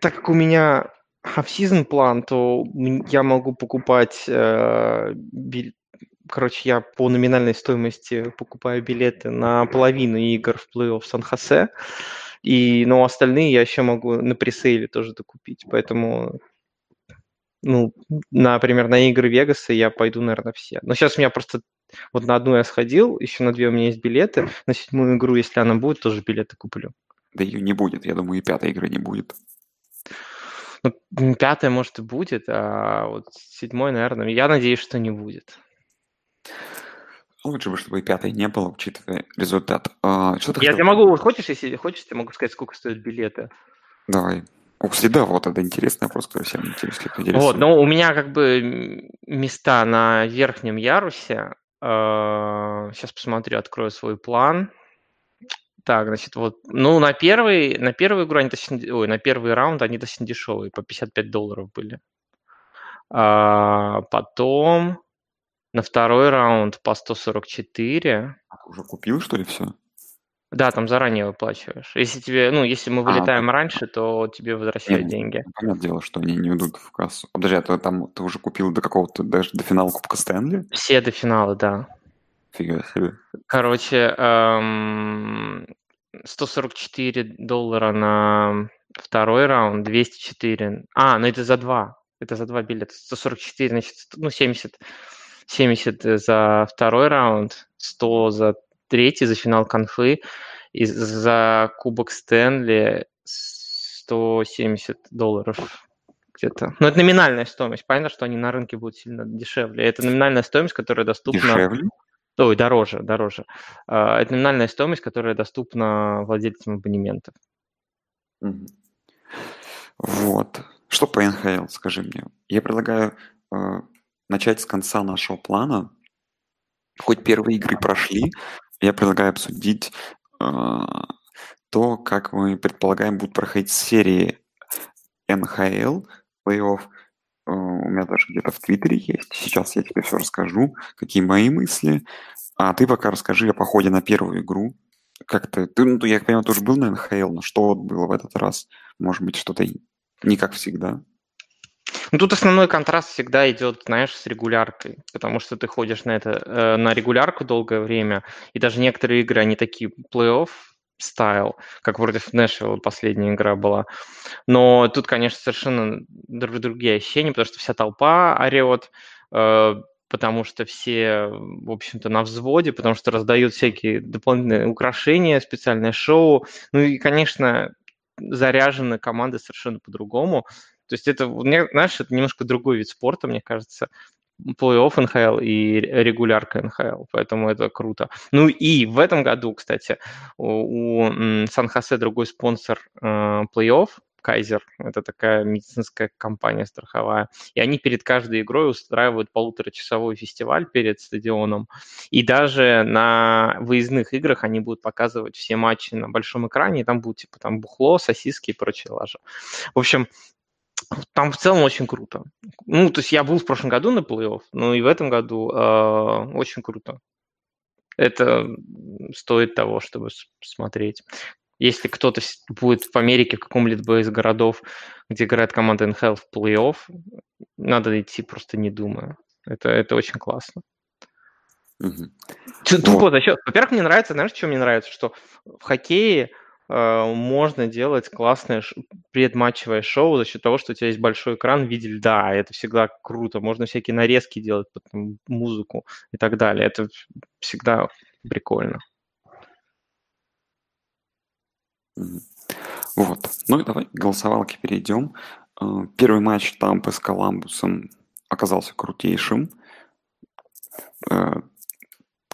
так как у меня half-season план, то я могу покупать, э, короче, я по номинальной стоимости покупаю билеты на половину игр в плей-офф Сан-Хосе, и, но остальные я еще могу на пресейле тоже докупить, поэтому, ну, например, на игры Вегаса я пойду, наверное, все. Но сейчас у меня просто вот на одну я сходил, еще на две у меня есть билеты, на седьмую игру, если она будет, тоже билеты куплю. Да ее не будет, я думаю, и пятой игры не будет. Ну, пятая, может, и будет, а вот седьмой, наверное, я надеюсь, что не будет. Лучше бы, чтобы и пятой не было, учитывая результат. А, что Я тебе могу, хочешь, если хочешь, я могу сказать, сколько стоят билеты. Давай. Ух, да, вот это интересный вопрос, который всем интересует. Вот, но у меня как бы места на верхнем ярусе. Сейчас посмотрю, открою свой план. Так, значит, вот, ну, на первый, на первую игру они достаточно, ой, на первый раунд они достаточно дешевые, по 55 долларов были. А, потом на второй раунд по 144. А уже купил, что ли, все? Да, там заранее выплачиваешь. Если тебе, ну, если мы А, вылетаем раньше, то тебе возвращают Не, деньги. Понятное дело, что они не идут в кассу. А, Подожди, а ты, там, ты уже купил до какого-то, даже до финала Кубка Стэнли? Все до финала, да. Фига себе. Короче, эм, 144 доллара на второй раунд, 204. А, ну это за два. Это за два билета. 144, значит, ну 70, 70 за второй раунд, 100 за третий, за финал конфы, и за Кубок Стэнли 170 долларов где-то. Но это номинальная стоимость. Понятно, что они на рынке будут сильно дешевле. Это номинальная стоимость, которая доступна... Дешевле? Ой, дороже, дороже. А, Это номинальная стоимость, которая доступна владельцам абонементов. Вот. Что по НХЛ, скажи мне. Я предлагаю э, начать с конца нашего плана. Хоть первые игры прошли, я предлагаю обсудить э, то, как мы предполагаем будут проходить серии НХЛ, плей-офф. Э, у меня даже где-то в Твиттере есть. Сейчас я тебе все расскажу, какие мои мысли. А ты пока расскажи о походе на первую игру. Как ты, ты, ну, я понимаю, ты уже был на НХЛ, но что вот было в этот раз? Может быть, что-то не как всегда. Ну, тут основной контраст всегда идет, знаешь, с регуляркой, потому что ты ходишь на это э, на регулярку долгое время, и даже некоторые игры, они такие плей-офф стайл, как против Нэшвилла последняя игра была. Но тут, конечно, совершенно друг- другие ощущения, потому что вся толпа орет, э, потому что все, в общем-то, на взводе, потому что раздают всякие дополнительные украшения, специальное шоу. Ну и, конечно, заряжены команды совершенно по-другому. То есть это, знаешь, это немножко другой вид спорта, мне кажется, плей-офф НХЛ и регулярка НХЛ, поэтому это круто. Ну и в этом году, кстати, у, Сан-Хосе другой спонсор э, плей-офф, Кайзер, это такая медицинская компания страховая, и они перед каждой игрой устраивают полуторачасовой фестиваль перед стадионом, и даже на выездных играх они будут показывать все матчи на большом экране, и там будут типа там бухло, сосиски и прочее лажа. В общем, там в целом очень круто. Ну, то есть я был в прошлом году на плей-офф, но и в этом году э, очень круто. Это стоит того, чтобы смотреть. Если кто-то будет в Америке, в каком-либо из городов, где играет команда НХЛ в плей-офф, надо идти просто не думая. Это, это очень классно. Т- Вот. Тупо за счет... Во-первых, мне нравится, знаешь, что мне нравится? Что в хоккее можно делать классное предматчевое шоу за счет того, что у тебя есть большой экран в виде льда. Это всегда круто. Можно всякие нарезки делать, потом музыку и так далее. Это всегда прикольно. Вот. Ну и давай к голосовалке перейдем. Э, Первый матч Тампы с Коламбусом оказался крутейшим.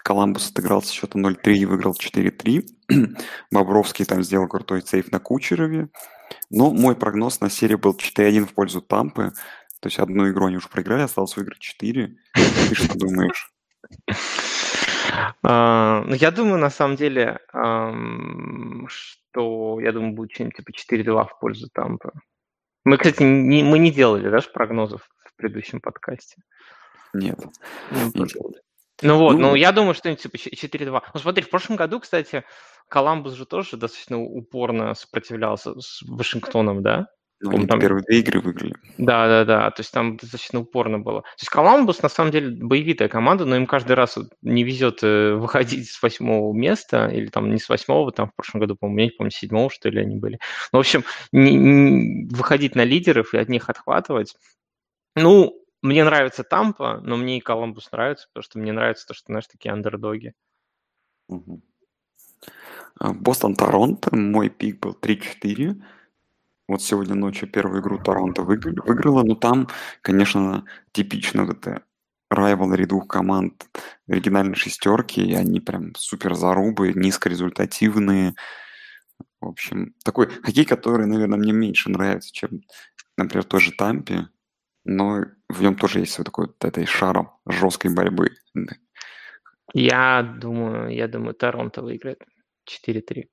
Коламбус отыграл со счета 0-3 и выиграл 4-3. Бобровский там сделал крутой сейф на Кучерове. Но мой прогноз на серии был 4-1 в пользу Тампы. То есть одну игру они уже проиграли, осталось выиграть 4. Ты что думаешь? А, Ну, я думаю, на самом деле, что, я думаю, будет что-нибудь типа 4-2 в пользу Тампы. Мы, кстати, не, мы не делали, да, ж прогнозов в предыдущем подкасте. Нет. Ну, Не делали. Ну вот, ну Ну, я думаю, что-нибудь типа щ- 4-2. Ну смотри, в прошлом году, кстати, Коламбус же тоже достаточно упорно сопротивлялся с Вашингтоном, да? Ну, они там- первые две игры выиграли. Да, да, да. То есть там достаточно упорно было. То есть Коламбус на самом деле боевитая команда, но им каждый раз вот не везет э, выходить с восьмого места, или там не с восьмого, там в прошлом году, по-моему, я не помню, седьмого, что ли, они были. Ну, в общем, не- не- выходить на лидеров и от них отхватывать. Ну, мне нравится Тампа, но мне и Коламбус нравится, потому что мне нравится то, что, знаешь, такие андердоги. А, Бостон-Торонто, мой пик был 3-4. Вот сегодня ночью первую игру Торонто выиграли- выиграла, но там, конечно, типично вот это райвалри двух команд оригинальной шестерки, и они прям супер зарубы, низкорезультативные. В общем, такой хоккей, который, наверное, мне меньше нравится, чем, например, той же Тампе, но в нем тоже есть вот такой вот этой шаром жесткой борьбы. Я думаю, я думаю, Торонто выиграет 4-3.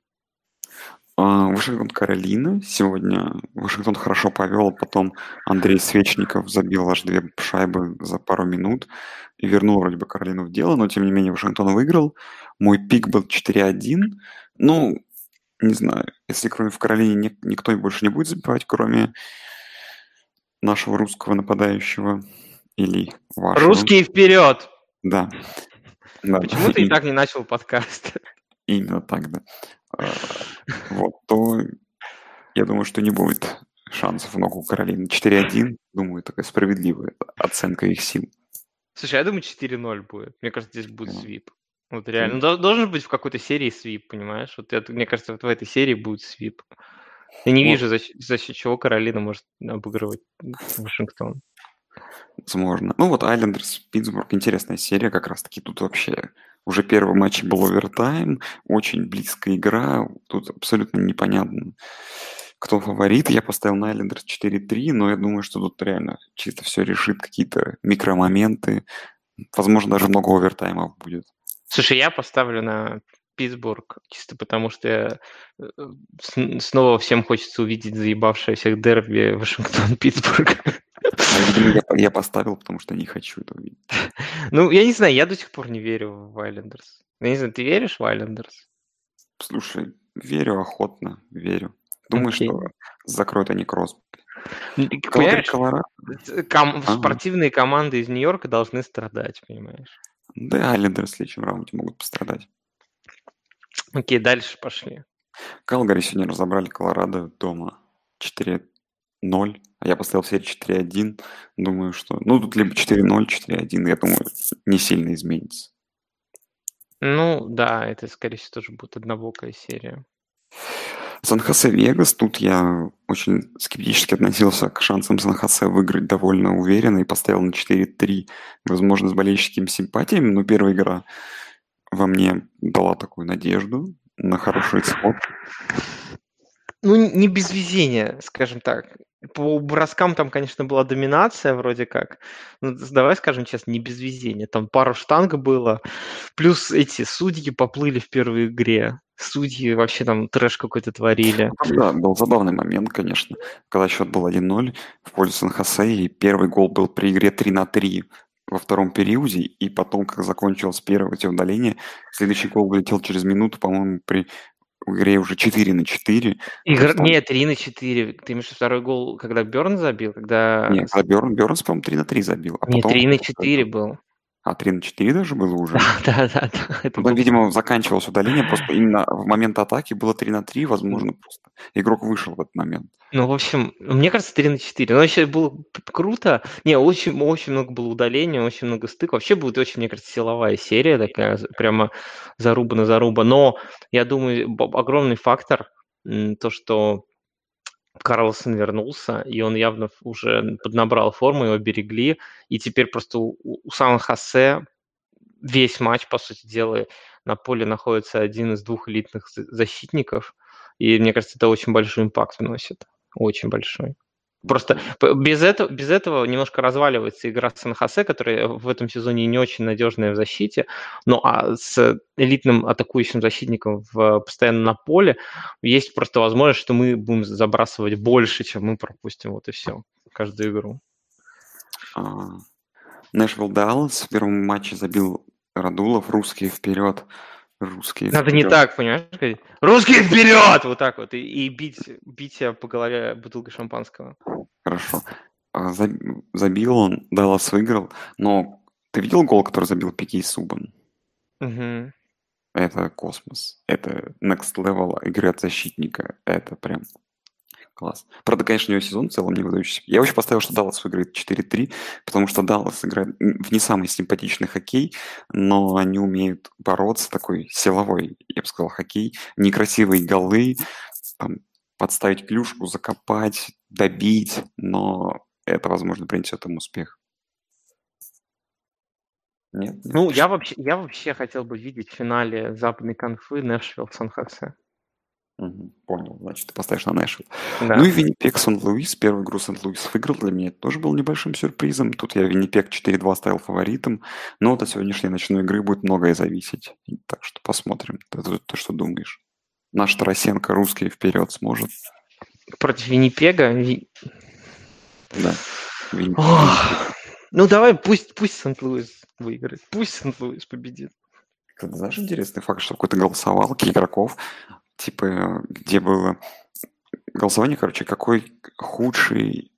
А, Вашингтон Каролина. Сегодня Вашингтон хорошо повел, потом Андрей Свечников забил аж две шайбы за пару минут и вернул вроде бы Каролину в дело, но тем не менее Вашингтон выиграл. Мой пик был 4-1. Ну, не знаю, если кроме в Каролине ни- никто больше не будет забивать, кроме нашего русского нападающего или вашего. Русские вперед! Да. да. Почему ты и так не начал подкаст? Именно так, да. А, Вот, то я думаю, что не будет шансов много у Каролины. 4-1, думаю, такая справедливая оценка их сил. Слушай, я думаю, 4-0 будет. Мне кажется, здесь будет свип. Вот реально. Ну, дол- должен быть в какой-то серии свип, понимаешь? Вот это, мне кажется, вот в этой серии будет свип. Я не Вот. вижу, за, за счет чего Каролина может обыгрывать Вашингтон. Возможно. Ну вот Айлендерс, Питтсбург, интересная серия как раз-таки. Тут вообще уже первый матч был овертайм, очень близкая игра, тут абсолютно непонятно, кто фаворит. Я поставил на Айлендерс 4-3, но я думаю, что тут реально чисто все решит, какие-то микромоменты. Возможно, даже много овертаймов будет. Слушай, я поставлю на Питтсбург, чисто потому что я, э, с- снова всем хочется увидеть заебавшее всех дерби Вашингтон-Питтсбург. Я, я поставил, потому что не хочу это увидеть. Ну, я не знаю, я до сих пор не верю в Айлендерс. Я не знаю, ты веришь в Айлендерс? Слушай, верю охотно, верю. Думаю, Окей. что закроют они Кросби. Ну, Понимаешь, Колорадо. ком- Ага. спортивные команды из Нью-Йорка должны страдать, понимаешь? Да и Айлендеры в следующем раунде могут пострадать. Окей, дальше пошли. Калгари сегодня разобрали Колорадо дома 4-0, а я поставил в серии 4-1. Думаю, что... Ну, тут либо 4-0, 4-1, я думаю, не сильно изменится. Ну, да, это, скорее всего, тоже будет однобокая серия. Сан-Хосе Вегас, тут я очень скептически относился к шансам Сан-Хосе выиграть довольно уверенно и поставил на 4-3, возможно, с болельщическими симпатиями, но первая игра во мне дала такую надежду на хороший исход. Ну, не без везения, скажем так. По броскам там, конечно, была доминация вроде как. Ну, давай скажем честно, не без везения. Там пару штанг было. Плюс эти судьи поплыли в первой игре. Судьи вообще там трэш какой-то творили. Да, был забавный момент, конечно, когда счет был 1-0 в пользу Сан-Хосе, и первый гол был при игре 3 на 3 во втором периоде, и потом, как закончилось первое эти удаления, следующий гол вылетел через минуту, по-моему, при игре уже 4 на 4. Игр... Просто- Нет, 3 на 4. Ты имеешь второй гол, когда Берн забил? Когда... Нет, когда Бёрн, Бёрнс, по-моему, 3 на 3 забил. А Не, потом 3 на кто-то 4 это- был. А, 3 на 4 даже было уже? Да, да, да. Потом, был- видимо, заканчивалось удаление, просто именно в момент атаки было 3 на 3, возможно, просто игрок вышел в этот момент. Ну, в общем, мне кажется, 3 на 4. Но еще было круто. Не, очень, очень много было удалений, очень много стыков. Вообще будет очень, мне кажется, силовая серия такая, прямо заруба на заруба. Но я думаю, огромный фактор то, что Карлсон вернулся, и он явно уже поднабрал форму, его берегли, и теперь просто у, у Сан-Хосе весь матч, по сути дела, на поле находится один из двух элитных за- защитников, и мне кажется, это очень большой импакт вносит, очень большой. Просто без этого, без этого немножко разваливается игра Сан-Хосе, которая в этом сезоне не очень надежная в защите, ну а с элитным атакующим защитником в, постоянно на поле есть просто возможность, что мы будем забрасывать больше, чем мы пропустим, вот и все, каждую игру. Нэшвилл Даллас в первом матче забил Радулов, русские вперед. Русские Надо не вперед. так, понимаешь? сказать, Русские вперед! Вот так вот. И, и бить, бить себя по голове бутылкой шампанского. Хорошо. А, заб- Забил он, Даллас выиграл, но ты видел гол, который забил Пикей Субан? Мгм. Это космос. Это next level игры от защитника. Это прям класс. Правда, конечно, у него сезон в целом не выдающийся. Я вообще поставил, что Даллас выиграет 4-3, потому что Даллас играет в не самый симпатичный хоккей, но они умеют бороться, такой силовой, я бы сказал, хоккей. Некрасивые голы, там, подставить клюшку, закопать, добить, но это, возможно, принесет им успех. Нет? нет? Ну, я вообще, я вообще хотел бы видеть в финале западной конфы Нэшвилл Сан-Хосе. Понял, значит, ты поставишь на Нэшвилл. Да. Ну и Виннипек Сан-Луис. Первую игру Сан-Луис выиграл. Для меня это тоже был небольшим сюрпризом. Тут я Виннипек 4-2 ставил фаворитом. Но от сегодняшней ночной игры будет многое зависеть. Так что посмотрим. Ты, ты- ты что думаешь? Наш Тарасенко русский вперед сможет? Против Виннипега. Ви- Да. Вин- Ох. Ну, давай, пусть, пусть Сент-Луис выиграет. Пусть Сент-Луис победит. Знаешь интересный факт, что в какой-то голосовалке игроков, типа, где было голосование, короче, какой худший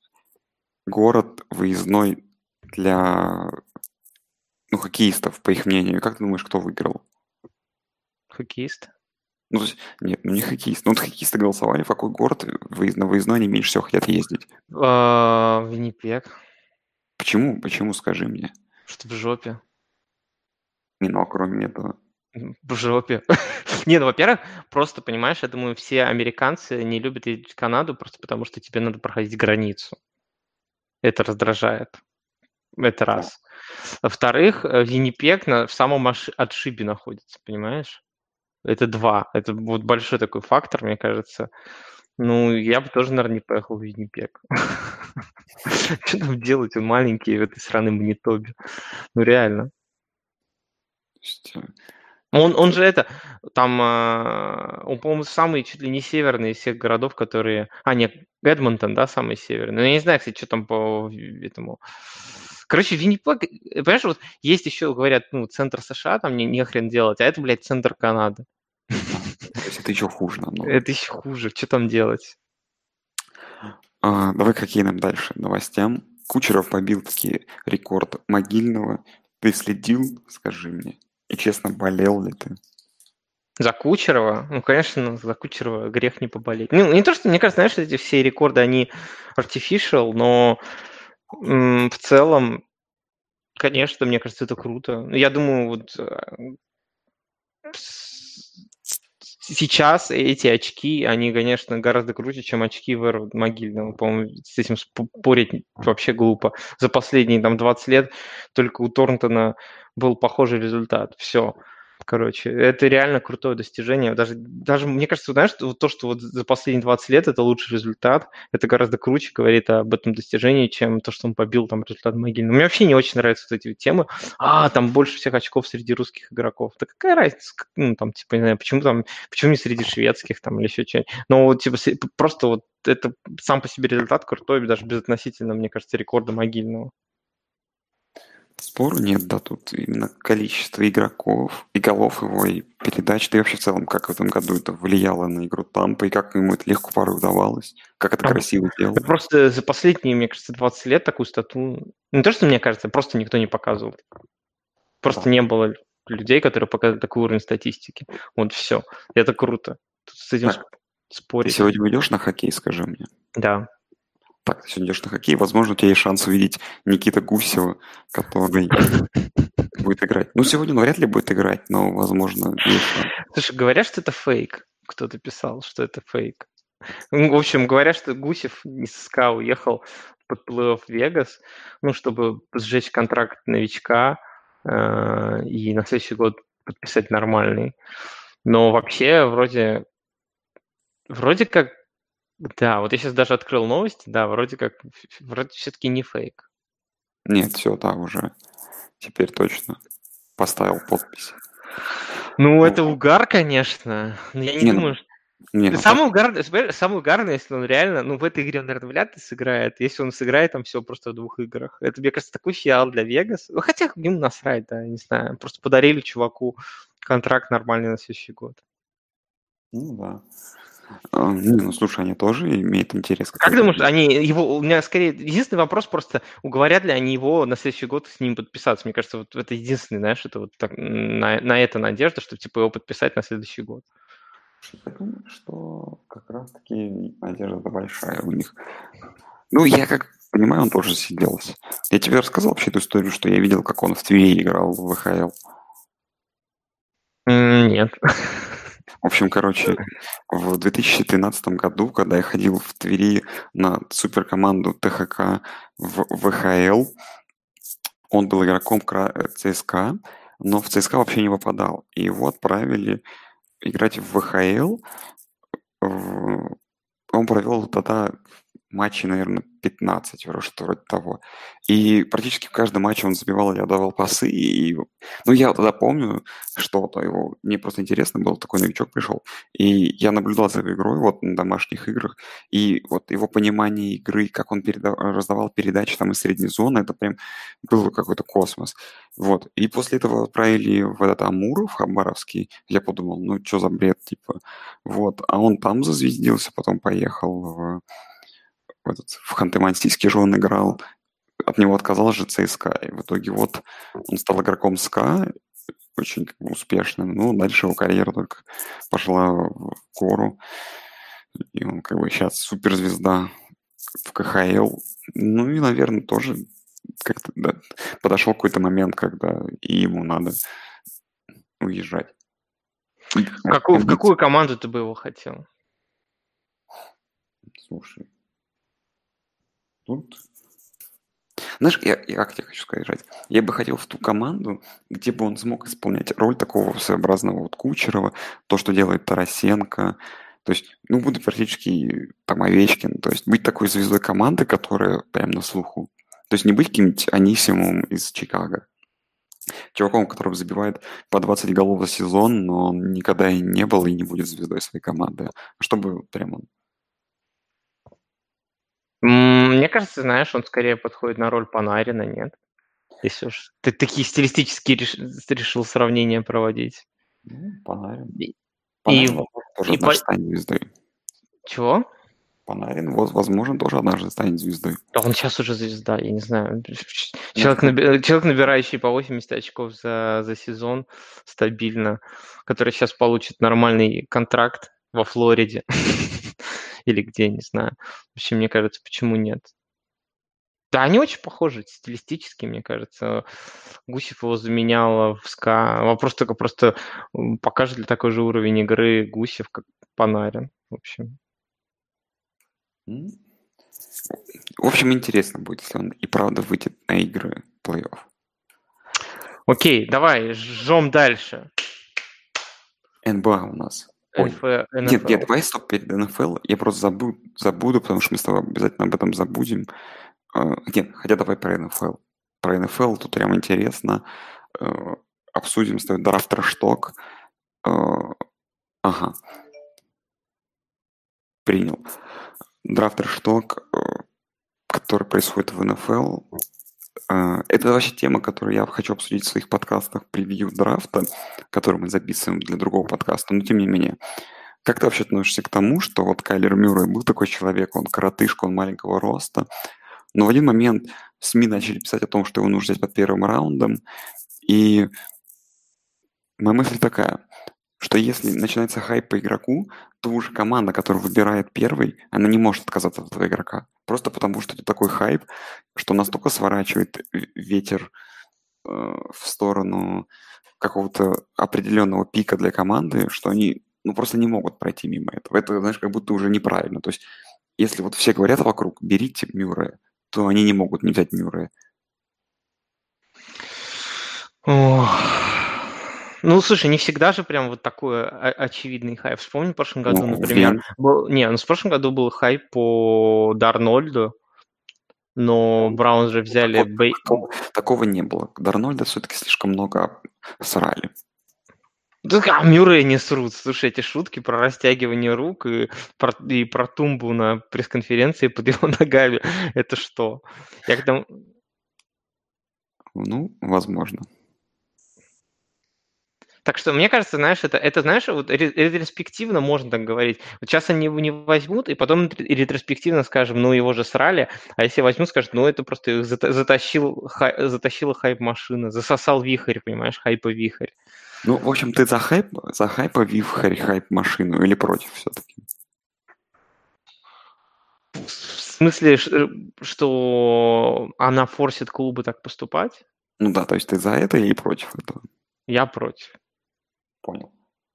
город выездной для ну, хоккеистов, по их мнению. Как ты думаешь, кто выиграл? Хоккеист. Ну, то есть, нет, ну не хоккеист. Ну, вот хоккеисты голосовали, в какой город выезд- на выездной они меньше всего хотят ездить. А, Виннипег. Почему? Почему, скажи мне? Что в жопе. Не, ну, а кроме этого. В жопе. Не, ну, во-первых, просто, понимаешь, я думаю, все американцы не любят ездить в Канаду просто потому, что тебе надо проходить границу. Это раздражает. Это раз. Во-вторых, э, Виннипег на, в самом отшибе находится, понимаешь? Это два. Это вот большой такой фактор, мне кажется. Ну, я бы тоже, наверное, не поехал в Виннипег. Что там делать? Он маленький в этой сраной Манитобе. Ну, реально. Он, он же это, там, а, он, по-моему, самый чуть ли не северный из всех городов, которые... А, нет, Эдмонтон, да, самый северный. Но я не знаю, кстати, что там по этому... Короче, Виннипег, э, понимаешь, вот есть еще, говорят, ну, центр США, там не, не хрен делать, а это, блядь, центр Канады. то есть это еще хуже намного. Это еще хуже, что там делать? А, давай какие нам дальше новостям. Кучеров побил таки рекорд могильного. Ты следил, скажи мне. И честно, болел ли ты? За Кучерова? Ну, конечно, за Кучерова грех не поболеть. Ну, не то, что, мне кажется, знаешь, эти все рекорды, они artificial, но м, в целом, конечно, мне кажется, это круто. Ну, Я думаю, вот э, сейчас эти очки, они, конечно, гораздо круче, чем очки Вера Могильного. По-моему, с этим спорить вообще глупо. За последние там 20 лет только у Торнтона был похожий результат. Все. Короче, это реально крутое достижение. Даже, даже мне кажется, знаешь, то, что вот за последние 20 лет это лучший результат, это гораздо круче говорит об этом достижении, чем то, что он побил там результат Могильного. Мне вообще не очень нравятся вот эти вот темы. А, там больше всех очков среди русских игроков. Да какая разница? Ну, там, типа, не знаю, почему там, почему не среди шведских там или еще что-нибудь. Но вот, типа, просто вот это сам по себе результат крутой, даже безотносительно, мне кажется, рекорда Могильного. Спору нет, да, тут именно количество игроков и голов его, и передач. Да и вообще в целом, как в этом году это влияло на игру Тампа, и как ему это легко порой удавалось, как это А, красиво делал. Это просто за последние, мне кажется, 20 лет такую стату... Не то, что мне кажется, просто никто не показывал. Просто Да. не было людей, которые показывают такой уровень статистики. Вот все. Это круто. Тут с этим Так. сп- Ты спорить. сегодня уйдешь на хоккей, скажи мне? Да. Так, сегодня идешь на хоккей, возможно, у тебя есть шанс увидеть Никита Гусева, который будет играть. Ну, сегодня он вряд ли будет играть, но, возможно, есть. Слушай, говорят, что это фейк. Кто-то писал, что это фейк. Ну, В общем, говорят, что Гусев из СКА уехал под плей-офф в Вегас, ну, чтобы сжечь контракт новичка э, и на следующий год подписать нормальный. Но вообще, вроде, вроде как, да, вот я сейчас даже открыл новости, да, вроде как, вроде все-таки не фейк. Нет, все, да, уже. Теперь точно поставил подпись. Ну, Ну, это угар, конечно. Но я не Не, ну, думаю, что Не, ну, угарное, смотри, самое угарное, если он реально, ну, в этой игре он, наверное, вряд ли сыграет. Если он сыграет там все просто в двух играх. Это, мне кажется, такой фиал для Вегас. Ну, Хотя ему насрать, да, не знаю. Просто подарили чуваку контракт нормальный на следующий год. Ну да. А, Не, ну слушай, они тоже имеют интерес. Как какой-то. думаешь, они его, у меня скорее, единственный вопрос просто, уговорят ли они его на следующий год с ним подписаться? Мне кажется, вот это единственный, знаешь, это вот так, на, на это надежда, чтобы типа его подписать на следующий год. Я думаю, что как раз-таки надежда большая у них. Ну, я как понимаю, он тоже сиделся. Я тебе рассказал вообще эту историю, что я видел, как он в Твери играл в ВХЛ. Нет. В общем, короче, в 2013 году, когда я ходил в Твери на суперкоманду ТХК в ВХЛ, он был игроком Кра- э, ЦСКА, но в ЦСКА вообще не попадал. И его отправили играть в ВХЛ. В- Он провел тогда матчей, наверное, 15, вроде что вроде того. И практически в каждом матче он забивал или отдавал пасы. И, ну, я тогда помню, что-то его... Мне просто интересно было, такой новичок пришел. И я наблюдал за его игрой вот на домашних играх. И вот его понимание игры, как он переда- раздавал передачи там из средней зоны, это прям был какой-то космос. Вот. И после этого отправили в этот Амур, в Хабаровский. Я подумал, ну, что за бред, типа. Вот. А он там зазвездился, потом поехал в этот, в Ханты-Мансийский же он играл. От него отказалась же ЦСКА. И в итоге вот он стал игроком СКА, очень как бы, успешным. Ну, дальше его карьера только пошла в гору. И он как бы сейчас суперзвезда в КХЛ. Ну и, наверное, тоже как-то да, подошел какой-то момент, когда и ему надо уезжать. Какую, в какую команду ты бы его хотел? Слушай, тут... Знаешь, я, я как тебе хочу сказать? Я бы хотел в ту команду, где бы он смог исполнять роль такого своеобразного вот Кучерова, то, что делает Тарасенко, то есть, ну, будет практически там Овечкин, то есть быть такой звездой команды, которая прям на слуху. То есть не быть каким-нибудь Анисимом из Чикаго. Чуваком, который забивает по 20 голов за сезон, но он никогда и не был и не будет звездой своей команды. Чтобы прям он Мне кажется, знаешь, он скорее подходит на роль Панарина, нет? Если уж ты такие стилистические реш- решил сравнения проводить. Ну, Панарин. И- Панарин, и- тоже и однажды по- станет звездой. Чего? Панарин, воз- возможно, тоже однажды станет звездой. Да он сейчас уже звезда, я не знаю. Человек, наби- человек набирающий по 80 очков за, за сезон стабильно, который сейчас получит нормальный контракт во Флориде или где, не знаю. В общем, мне кажется, почему нет? Да, они очень похожи стилистически, мне кажется. Гусев его заменял в СКА. Вопрос только просто, покажет ли такой же уровень игры Гусев, как Панарин. В общем? В общем, интересно будет, если он и правда выйдет на игры плей-офф. окей, давай, жжем дальше. НБА у нас. НФ Нет, нет, давай стоп перед НФЛ. Я просто забуду, забуду, потому что мы с тобой обязательно об этом забудем. А, Нет, хотя давай про НФЛ. Про НФЛ тут прям интересно. Э, Обсудим с тобой драфт-шток. Ага. Принял. Драфт-шток, который происходит в НФЛ. Э, Это вообще тема, которую я хочу обсудить в своих подкастах превью драфта, который мы записываем для другого подкаста. Но тем не менее, как ты вообще относишься к тому, что вот Кайлер Мюррей был такой человек, он коротышка, он маленького роста, но в один момент СМИ начали писать о том, что его нужно взять под первым раундом, и моя мысль такая, что если начинается хайп по игроку, то уже команда, которая выбирает первый, она не может отказаться от этого игрока. Просто потому, что это такой хайп, что настолько сворачивает ветер э, в сторону какого-то определенного пика для команды, что они ну, просто не могут пройти мимо этого. Это, знаешь, как будто уже неправильно. То есть, если вот все говорят вокруг, берите Мюррея, то они не могут не взять Мюррея. Ох. Ну, слушай, не всегда же прям вот такой о- очевидный хайп. Вспомни в прошлом году, Ну, например, был... Не, ну в прошлом году был хайп по Дарнольду, но Браунс же взяли такого, Бей... такого- такого не было. Дарнольда все-таки слишком много срали. Да, а Мюррея не срут. Слушай, эти шутки про растягивание рук и про, и про тумбу на пресс-конференции под его ногами. Это что? Я когда... Ну, возможно. Так что, мне кажется, знаешь, это, это знаешь, вот ретроспективно можно так говорить. Вот сейчас они его не возьмут, и потом ретроспективно скажем, ну, его же срали, а если возьмут, скажут, ну, это просто их затащил, хай, затащила хайп-машина, засосал вихрь, понимаешь, хайпа-вихрь. Ну, в общем, ты за хайп, за хайпа вихрь, хайп-машину или против все-таки? В смысле, что она форсит клубы так поступать? Ну да, то есть ты за это или против этого? Я против. Понял.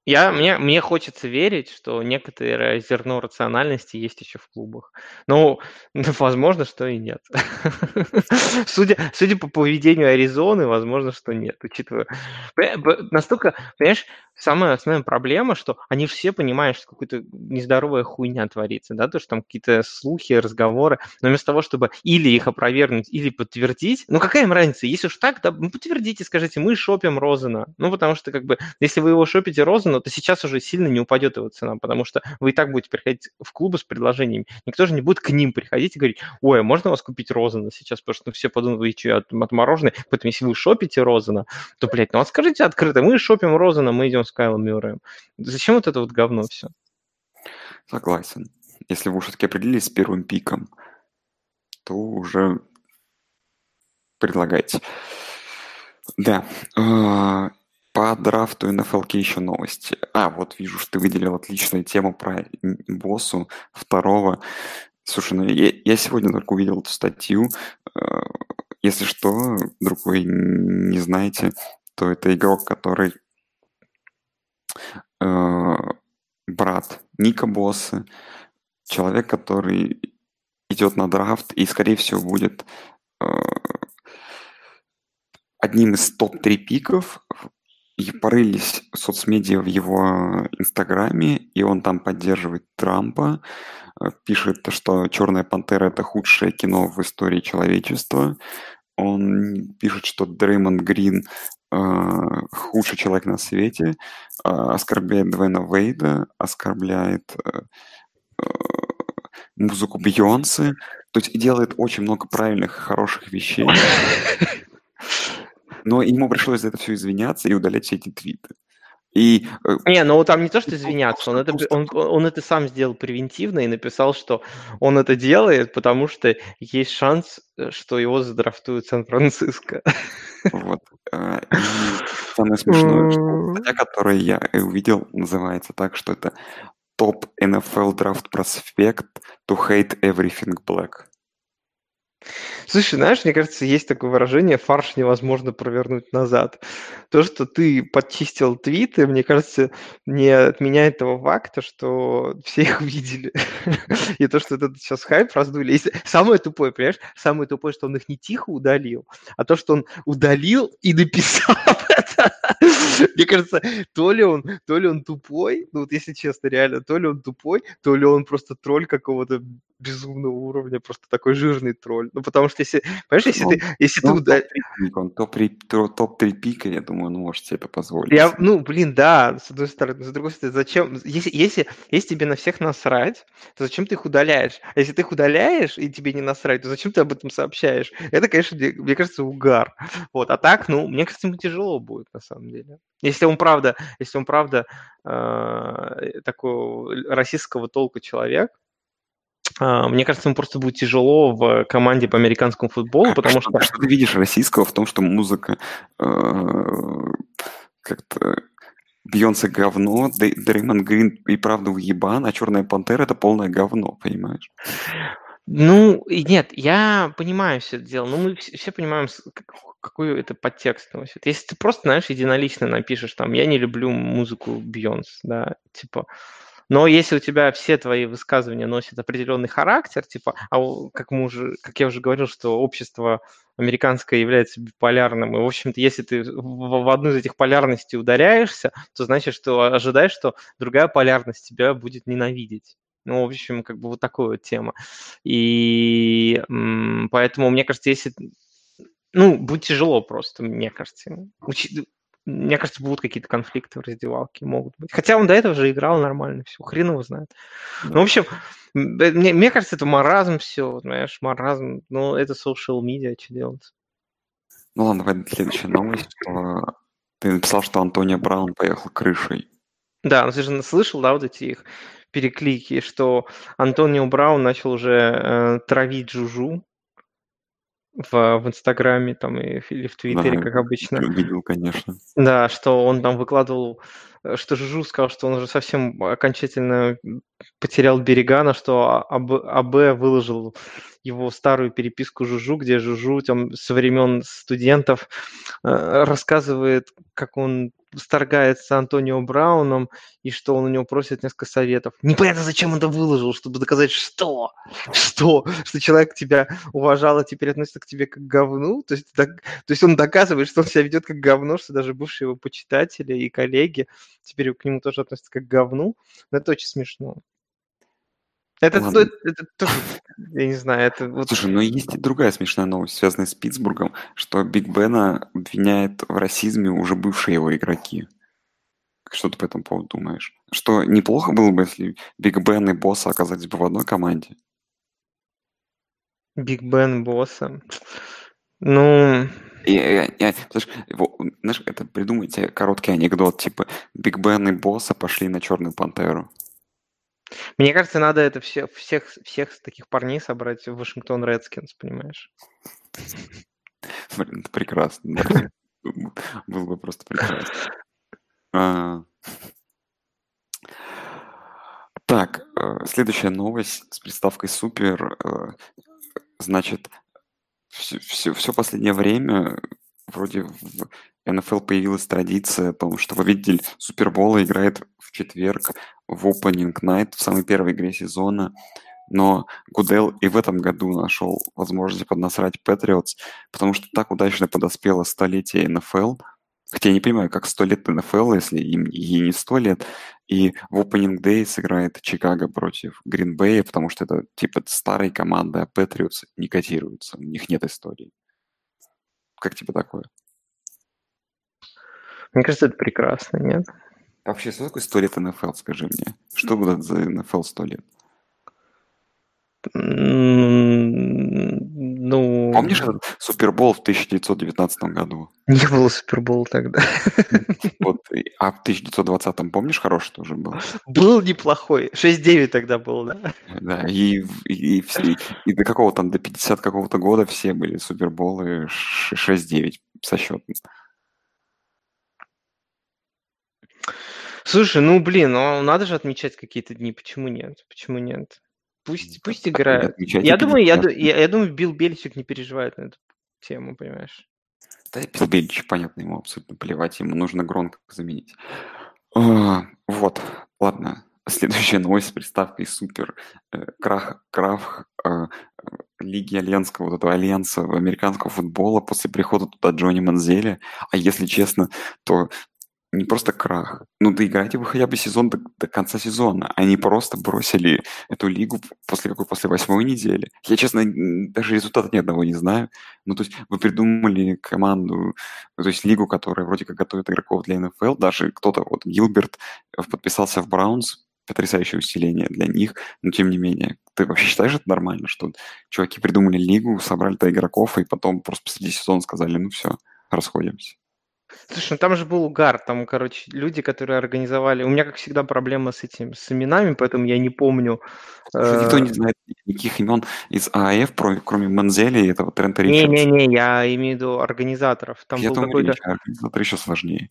Я, мне, мне хочется верить, что некоторое зерно рациональности есть еще в клубах. Но возможно, что и нет. судя, судя по поведению Аризоны, возможно, что нет, учитывая... Настолько, понимаешь, самая основная проблема, что они все понимают, что какая-то нездоровая хуйня творится, да, то, что там какие-то слухи, разговоры, но вместо того, чтобы или их опровергнуть, или подтвердить, ну какая им разница, если уж так, да, ну подтвердите, скажите, мы шопим Розена, ну потому что как бы, если вы его шопите Розена, то сейчас уже сильно не упадет его цена, потому что вы и так будете приходить в клубы с предложениями, никто же не будет к ним приходить и говорить, ой, а можно у вас купить Розена сейчас, потому что ну, все подумают, вы что, отморожены, поэтому если вы шопите Розена, то, блядь, ну скажите открыто, мы шопим Розена, мы идем с Кайлом Мюрреем. Зачем вот это вот говно все? Согласен. Если вы все-таки определились с первым пиком, то уже предлагайте. Да. По драфту NFL еще новости. А, вот вижу, что ты выделил отличную тему про боссу второго. Слушай, ну я, я сегодня только увидел эту статью. А, если что, вдруг вы не знаете, то это игрок, который э, брат Ника Босса, человек, который идет на драфт и, скорее всего, будет э, одним из топ-3 пиков. И порылись соцмедиа в его инстаграме, и он там поддерживает Трампа, э, пишет, что «Черная пантера» — это худшее кино в истории человечества. Он пишет, что Дреймонд Грин э, худший человек на свете, э, оскорбляет Двена Вейда, оскорбляет э, э, музыку Бейонсе, то есть делает очень много правильных, хороших вещей. Но ему пришлось за это все извиняться и удалять все эти твиты. И, э, не, ну там не то, что извиняться, он это, он, он это сам сделал превентивно и написал, что он это делает, потому что есть шанс, э, что его задрафтуют Сан-Франциско. Вот. Э, и самое смешное, что статья, которую я увидел, называется так, что это топ NFL драфт проспект to hate everything black. Слушай, знаешь, мне кажется, есть такое выражение «фарш невозможно провернуть назад». То, что ты подчистил твиты, мне кажется, не отменяет того факта, что все их видели. И то, что этот сейчас хайп раздули. Самое тупое, понимаешь, самое тупое, что он их не тихо удалил, а то, что он удалил и написал это. Мне кажется, то ли он, то ли он тупой, ну вот если честно, реально, то ли он тупой, то ли он просто тролль какого-то безумного уровня, просто такой жирный тролль. Ну, потому что если, понимаешь, если Он, ты, если ты он уда- топ-3 он топ-3 топ-3 пика, я думаю, он может себе это позволить. Я, ну, блин, да, с одной стороны, с другой стороны, зачем, если, если, если тебе на всех насрать, то зачем ты их удаляешь? А если ты их удаляешь и тебе не насрать, то зачем ты об этом сообщаешь? Это, конечно, мне, мне кажется, угар. Вот, а так, ну, мне кажется, ему тяжело будет, на самом деле. Если он правда, если он правда э, такой российского толка человек, мне кажется, ему просто будет тяжело в команде по американскому футболу, потому что... Что ты видишь российского в том, что музыка э, как-то Бьонсе говно, Дреймон Грин и правда уебан, а Черная Пантера это полное говно, понимаешь? Ну, нет, я понимаю все это дело, но мы все понимаем, какой это подтекст носит. Если ты просто, знаешь, единолично напишешь там, я не люблю музыку Бьонс, да, типа, но если у тебя все твои высказывания носят определенный характер, типа, а как мы уже, как я уже говорил, что общество американское является биполярным, и, в общем-то, если ты в одну из этих полярностей ударяешься, то значит, что ожидаешь, что другая полярность тебя будет ненавидеть. Ну, в общем, как бы вот такая вот тема. И поэтому, мне кажется, если... Ну, будет тяжело просто, мне кажется. Мне кажется, будут какие-то конфликты в раздевалке, могут быть. Хотя он до этого же играл нормально, все, хрен его знает. Ну, в общем, мне, мне кажется, это маразм все, знаешь, маразм. Ну, это social media, что делать? Ну ладно, давай следующая новость, Ты написал, что Антонио Браун поехал крышей. Да, ну ты же слышал, да, вот эти их переклики, что Антонио Браун начал уже э, травить Жужу в, в Инстаграме там и, или в Твиттере, Да, как обычно. видел, конечно. Да, что он там выкладывал, э, что Жужу сказал, что он уже совсем окончательно потерял берега, на что АБ, АБ выложил его старую переписку Жужу, где Жужу там со времен студентов э, рассказывает, как он сторгается Антонио Брауном, и что он у него просит несколько советов. Непонятно, зачем он это выложил, чтобы доказать, что? Что? Что человек тебя уважал, а теперь относится к тебе как к говну? То есть, так, то есть он доказывает, что он себя ведет как говно, что даже бывшие его почитатели и коллеги теперь к нему тоже относятся как к говну. Но это очень смешно. Это, Ладно. это, это тоже, я не знаю, это вот... Слушай, но есть и другая смешная новость, связанная с Питтсбургом, что Биг Бена обвиняет в расизме уже бывшие его игроки. Что ты по этому поводу думаешь? Что неплохо было бы, если Биг Бен и Боса оказались бы в одной команде? Биг Бен, Боса. Ну, И, и- и- знаешь, его- знаешь, это придумайте короткий анекдот, типа Биг Бен и Боса пошли на Черную Пантеру. Мне кажется, надо это все, всех, всех таких парней собрать в Вашингтон Редскинс, понимаешь? Блин, прекрасно. Было бы просто прекрасно. А. Так, э, следующая новость с приставкой супер. э, Значит, все, все последнее время вроде в НФЛ появилась традиция о том, что победитель Супербола играет в четверг в Opening Night в самой первой игре сезона. Но Гудел и в этом году нашел возможность поднасрать Патриотс, потому что так удачно подоспело столетие НФЛ. Хотя я не понимаю, как 100 лет НФЛ, если им ей не 100 лет. И в Opening Day сыграет Чикаго против Гринбея, потому что это типа старые команды, а Патриотс не котируются, у них нет истории. Как тебе такое? Мне кажется, это прекрасно, нет? Вообще, что такое 100 лет НФЛ, скажи мне? Что будет за НФЛ 100 лет? Ну, Помнишь этот Супербол в 1919 году? не было Супербола тогда. Вот, а в 1920 помнишь, хороший тоже был? Был неплохой. 6-9 тогда был, да? Да, и, и, все- и до какого там, до 50 какого-то года все были Суперболы ш- 6-9 со счетом. Слушай, ну блин, ну надо же отмечать какие-то дни. Почему нет? Почему нет? Пусть, пусть играют. Отмечайте Я думаю, я, 50. ду- я, я думаю, Билл Бельчик не переживает на эту тему, понимаешь? Да, Билл Белич, понятно, ему абсолютно плевать, ему нужно Гронка заменить. А, вот, ладно. Следующая новость с приставкой супер. Э, Крах, крах э, э, Лиги Альянского, вот этого альянса американского футбола после прихода туда Джонни Манзеля. А если честно, то не просто крах. Ну, доиграйте вы хотя бы сезон до, до конца сезона. Они просто бросили эту лигу после какой? После восьмой недели. Я, честно, даже результата ни одного не знаю. Ну, то есть вы придумали команду, то есть лигу, которая вроде как готовит игроков для НФЛ. Даже кто-то, вот Гилберт, э, подписался в Браунс. Потрясающее усиление для них. Но, тем не менее, ты вообще считаешь это нормально, что чуваки придумали лигу, собрали то игроков, и потом просто посреди сезона сказали, ну все, расходимся. Слушай, ну там же был угар, там, короче, люди, которые организовали... У меня, как всегда, проблема с этим, с именами, поэтому я не помню. Слушай, никто э, не знает никаких имен из ААФ, про- кроме Манзели и этого Трента Ричардса. Не-не-не, я имею в виду организаторов. Там Я был думаю, какой-то организатор еще сложнее.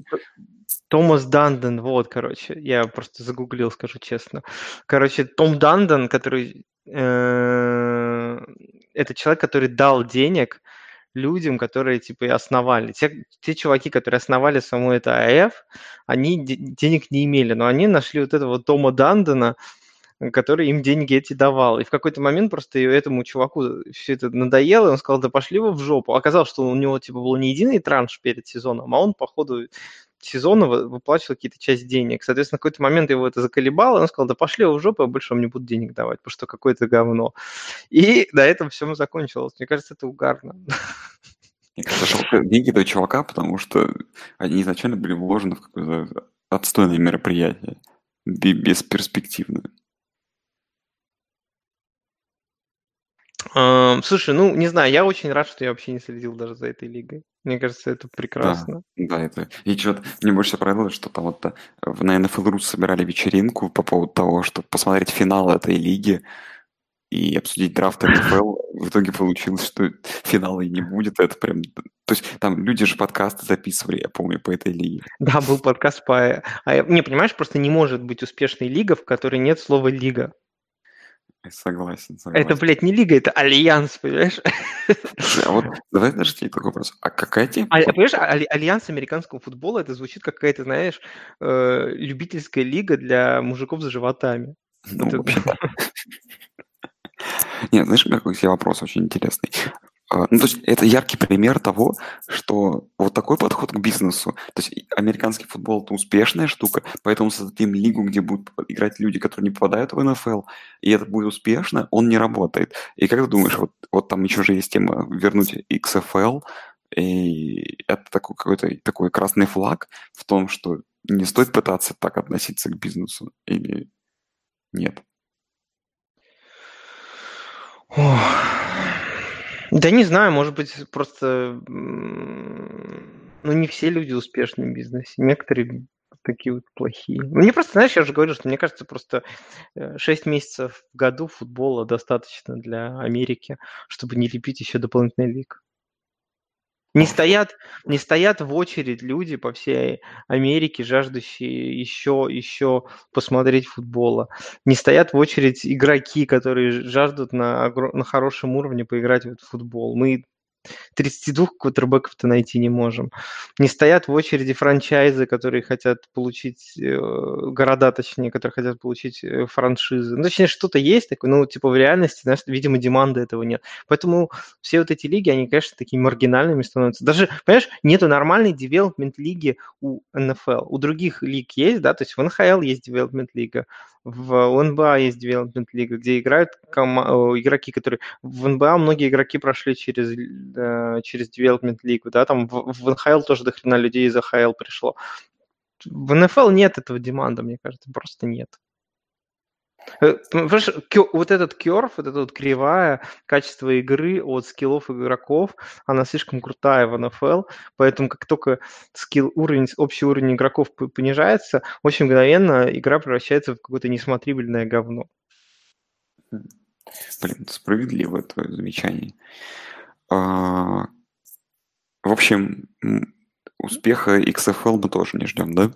Томас Данден, вот, короче, я просто загуглил, скажу честно. Короче, Том Данден, который... э, Это человек, который дал денег людям, которые, типа, и основали. Те, те чуваки, которые основали саму это АФ, они де- денег не имели, но они нашли вот этого Тома Дандена, который им деньги эти давал. И в какой-то момент просто этому чуваку все это надоело, и он сказал, да пошли вы в жопу. Оказалось, что у него типа был не единый транш перед сезоном, а он по ходу сезона вы- выплачивал какие-то часть денег. Соответственно, в какой-то момент его это заколебало, и он сказал, да пошли вы в жопу, я больше вам не буду денег давать, потому что какое-то говно. И на этом все закончилось. Мне кажется, это угарно. Мне кажется, жалко деньги этого чувака, потому что они изначально были вложены в какое-то отстойное мероприятие, бе- бесперспективное. Эм, Слушай, ну, не знаю, я очень рад, что я вообще не следил даже за этой лигой. Мне кажется, это Да, прекрасно. да, это... И что-то мне больше понравилось, что там вот э, на NFL.ru собирали вечеринку по поводу того, чтобы посмотреть финал этой лиги и обсудить драфт НФЛ. В итоге получилось, что финала и не будет. Это прям... То есть там люди же подкасты записывали, я помню, по этой лиге. Да, был подкаст по... а, Не, понимаешь, просто не может быть успешной лига, в которой нет слова «лига». Согласен, Это, согласен. блядь, не лига, это альянс, понимаешь? А вот давай даже тебе такой вопрос. А какая тебе... А, понимаешь, али- альянс американского футбола, это звучит как какая-то, знаешь, э, любительская лига для мужиков с животами. Ну, это-. Нет, знаешь, какой себе вопрос очень интересный. А, Ну, то есть это яркий пример того, что вот такой подход к бизнесу. То есть американский футбол это успешная штука, поэтому создадим лигу, где будут играть люди, которые не попадают в НФЛ, и это будет успешно, он не работает. И как ты думаешь, вот, вот там еще же есть тема вернуть XFL, и это такой какой-то такой красный флаг в том, что не стоит пытаться так относиться к бизнесу, или нет? Ох. Да не знаю, может быть, просто... Ну, не все люди успешны в бизнесе. Некоторые такие вот плохие. Мне просто, знаешь, я же говорю, что мне кажется, просто 6 месяцев в году футбола достаточно для Америки, чтобы не лепить еще дополнительный лиг. Не стоят, не стоят в очередь люди по всей Америке, жаждущие еще, еще посмотреть футбола. Не стоят в очередь игроки, которые жаждут на, на хорошем уровне поиграть в футбол. Мы 32 квотербеков-то найти не можем. Не стоят в очереди франчайзы, которые хотят получить, э, города, точнее, которые хотят получить э, франшизы. Ну, точнее, что-то есть такое, но типа в реальности, знаешь, видимо, деманды этого нет. Поэтому все вот эти лиги, они, конечно, такими маргинальными становятся. Даже, понимаешь, нету нормальной девелопмент лиги у НФЛ. У других лиг есть, да, то есть в НХЛ есть девелопмент лига, в НБА есть девелопмент лига, где играют кома- э, игроки, которые... В НБА многие игроки прошли через, э, через девелопмент лигу, да, там в, в НХЛ тоже до хрена людей из АХЛ пришло. В НФЛ нет этого деманда, мне кажется, просто нет. Э, Понимаешь, вот этот керф, вот эта вот кривая качества игры от скиллов игроков, она слишком крутая в НФЛ, поэтому как только скилл уровень, общий уровень игроков понижается, очень мгновенно игра превращается в какое-то несмотрибельное говно. Блин, справедливо твое замечание. А, В общем, успеха XFL мы тоже не ждем, да?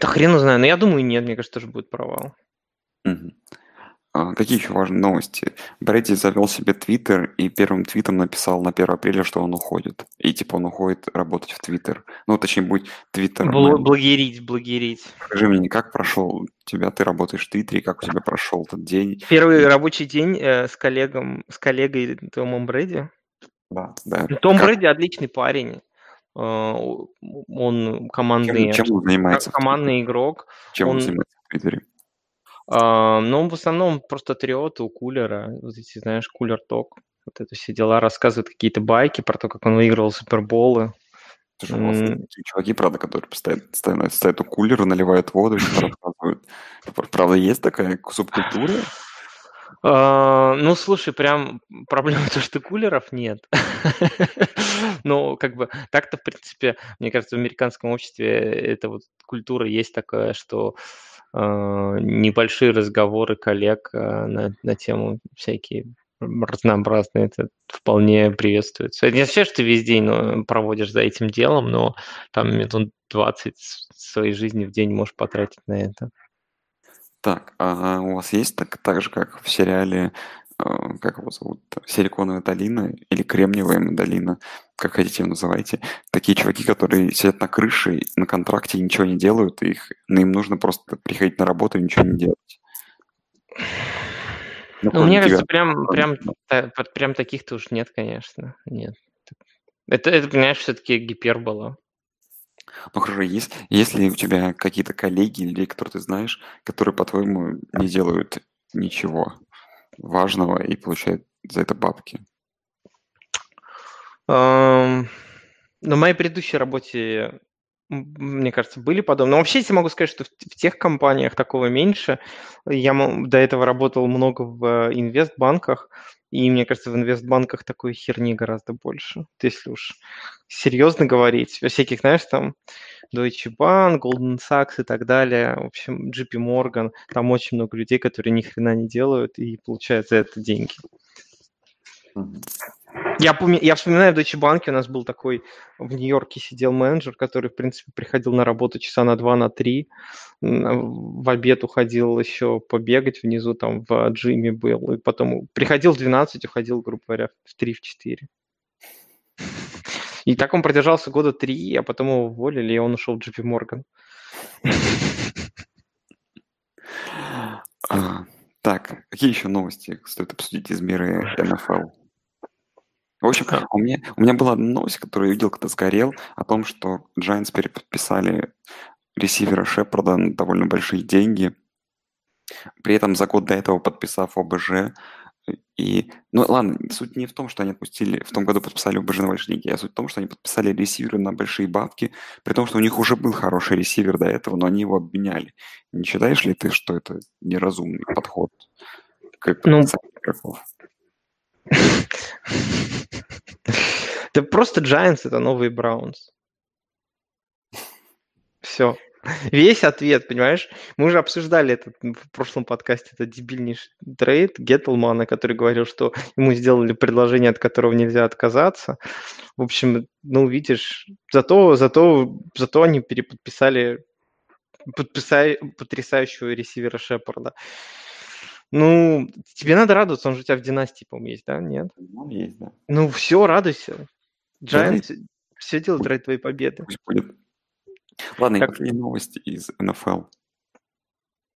Да хрен знаю, но я думаю, нет, мне кажется, тоже будет провал. Мгм. А, Какие еще важные новости? Брэди завел себе твиттер и первым твитом написал на 1 апреля, что он уходит. И типа он уходит работать в твиттер. Ну, точнее, будет твиттер. Бл- Благерить, благерить. Скажи мне, как прошел тебя, ты работаешь в твиттере, как у тебя прошел этот день? Первый рабочий день э, с коллегом, с коллегой Томом Брэди. Да, да. Ну, Том Как- Брэди отличный парень. Э, Он чем, командный, чем он занимается? командный игрок. Чем он он- занимается в твиттере? А, Но он в основном просто трет у кулера. Вот эти, знаешь, кулер-ток. Вот это все дела. Рассказывает какие-то байки про то, как он выигрывал суперболы. Слушай, М. такие чуваки, правда, которые постоянно стоят, стоят у кулера, наливают воду и рассказывают. Правда, есть такая субкультура? А, Ну, слушай, прям проблема то, что кулеров нет. Но как бы так-то, в принципе, мне кажется, в американском обществе эта вот культура есть такая, что а, небольшие разговоры коллег а, на, на тему всякие разнообразные, это вполне приветствуется. Это не означает, что ты весь день ну, проводишь за этим делом, но там минут 20 своей жизни в день можешь потратить на это. Так, а у вас есть так, так же, как в сериале, э, как его зовут, Силиконовая долина или Кремниевая долина, как хотите его называйте, такие чуваки, которые сидят на крыше на контракте и ничего не делают, и их, но им нужно просто приходить на работу и ничего не делать. Ну, Ну, мне тебя. кажется, прям, прям, та- прям таких-то уж нет, конечно. Нет. Это, это понимаешь, все-таки гипербола. Ну хорошо, есть, есть ли у тебя какие-то коллеги людей, которых ты знаешь, которые, по-твоему, не делают ничего важного и получают за это бабки? Ам, На моей предыдущей работе мне кажется, были подобные. Но вообще я могу сказать, что в, в тех компаниях такого меньше. Я до этого работал много в инвестбанках, и мне кажется, в инвестбанках такой херни гораздо больше. Если уж серьезно говорить, во всяких, знаешь, там Deutsche Bank, Goldman Sachs и так далее, в общем, JP Morgan, там очень много людей, которые ни хрена не делают и получают за это деньги. Я, помню, я вспоминаю, в Deutsche Bank у нас был такой, в Нью-Йорке сидел менеджер, который, в принципе, приходил на работу часа на два, на три, в обед уходил еще побегать внизу, там в джиме был, и потом приходил в 12, уходил, грубо говоря, в 3, в 4. И так он продержался года три, а потом его уволили, и он ушел в JP Morgan. А, так, какие еще новости стоит обсудить из мира НФЛ? В общем, у меня, у меня была новость, которую я видел, когда сгорел, о том, что Giants переподписали ресивера Шепарда на довольно большие деньги. При этом за год до этого подписав ОБЖ. И, ну ладно, суть не в том, что они отпустили, в том году подписали ОБЖ на большие деньги, а суть в том, что они подписали ресивера на большие бабки, при том, что у них уже был хороший ресивер до этого, но они его обменяли. Не считаешь ли ты, что это неразумный подход к ну, игроков? Это просто Giants, это новый Браунс. Все. Весь ответ, понимаешь? Мы уже обсуждали это в прошлом подкасте, это дебильнейший трейд Геттлмана, который говорил, что ему сделали предложение, от которого нельзя отказаться. В общем, ну, видишь, зато, зато, зато они переподписали подписали потрясающего ресивера Шепарда. Ну, тебе надо радоваться, он же у тебя в династии, по-моему, есть, да? Нет? Ну, есть, да. Ну, все, радуйся. Giants все делают ради твоей победы. Пусть будет. Ладно, как... какие новости из НФЛ?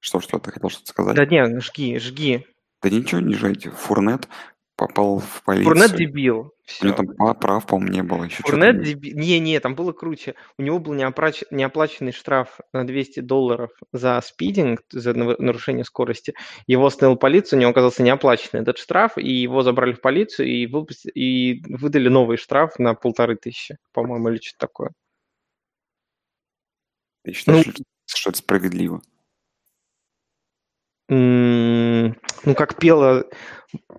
Что, что ты хотел что-то сказать? Да нет, жги, жги. Да ничего не жайте. Фурнет попал в полицию. Фурнет дебил. Все. У него там прав, по-моему, не было. Еще Фурнет дебил. Не-не, там было круче. У него был неоплач... неоплаченный штраф на 200 долларов за спидинг, за нарушение скорости. Его остановил полицию, у него оказался неоплаченный этот штраф, и его забрали в полицию и, выпусти... и выдали новый штраф на полторы тысячи, по-моему, или что-то такое. Ты считаешь, ну, что это справедливо? Ну, как пела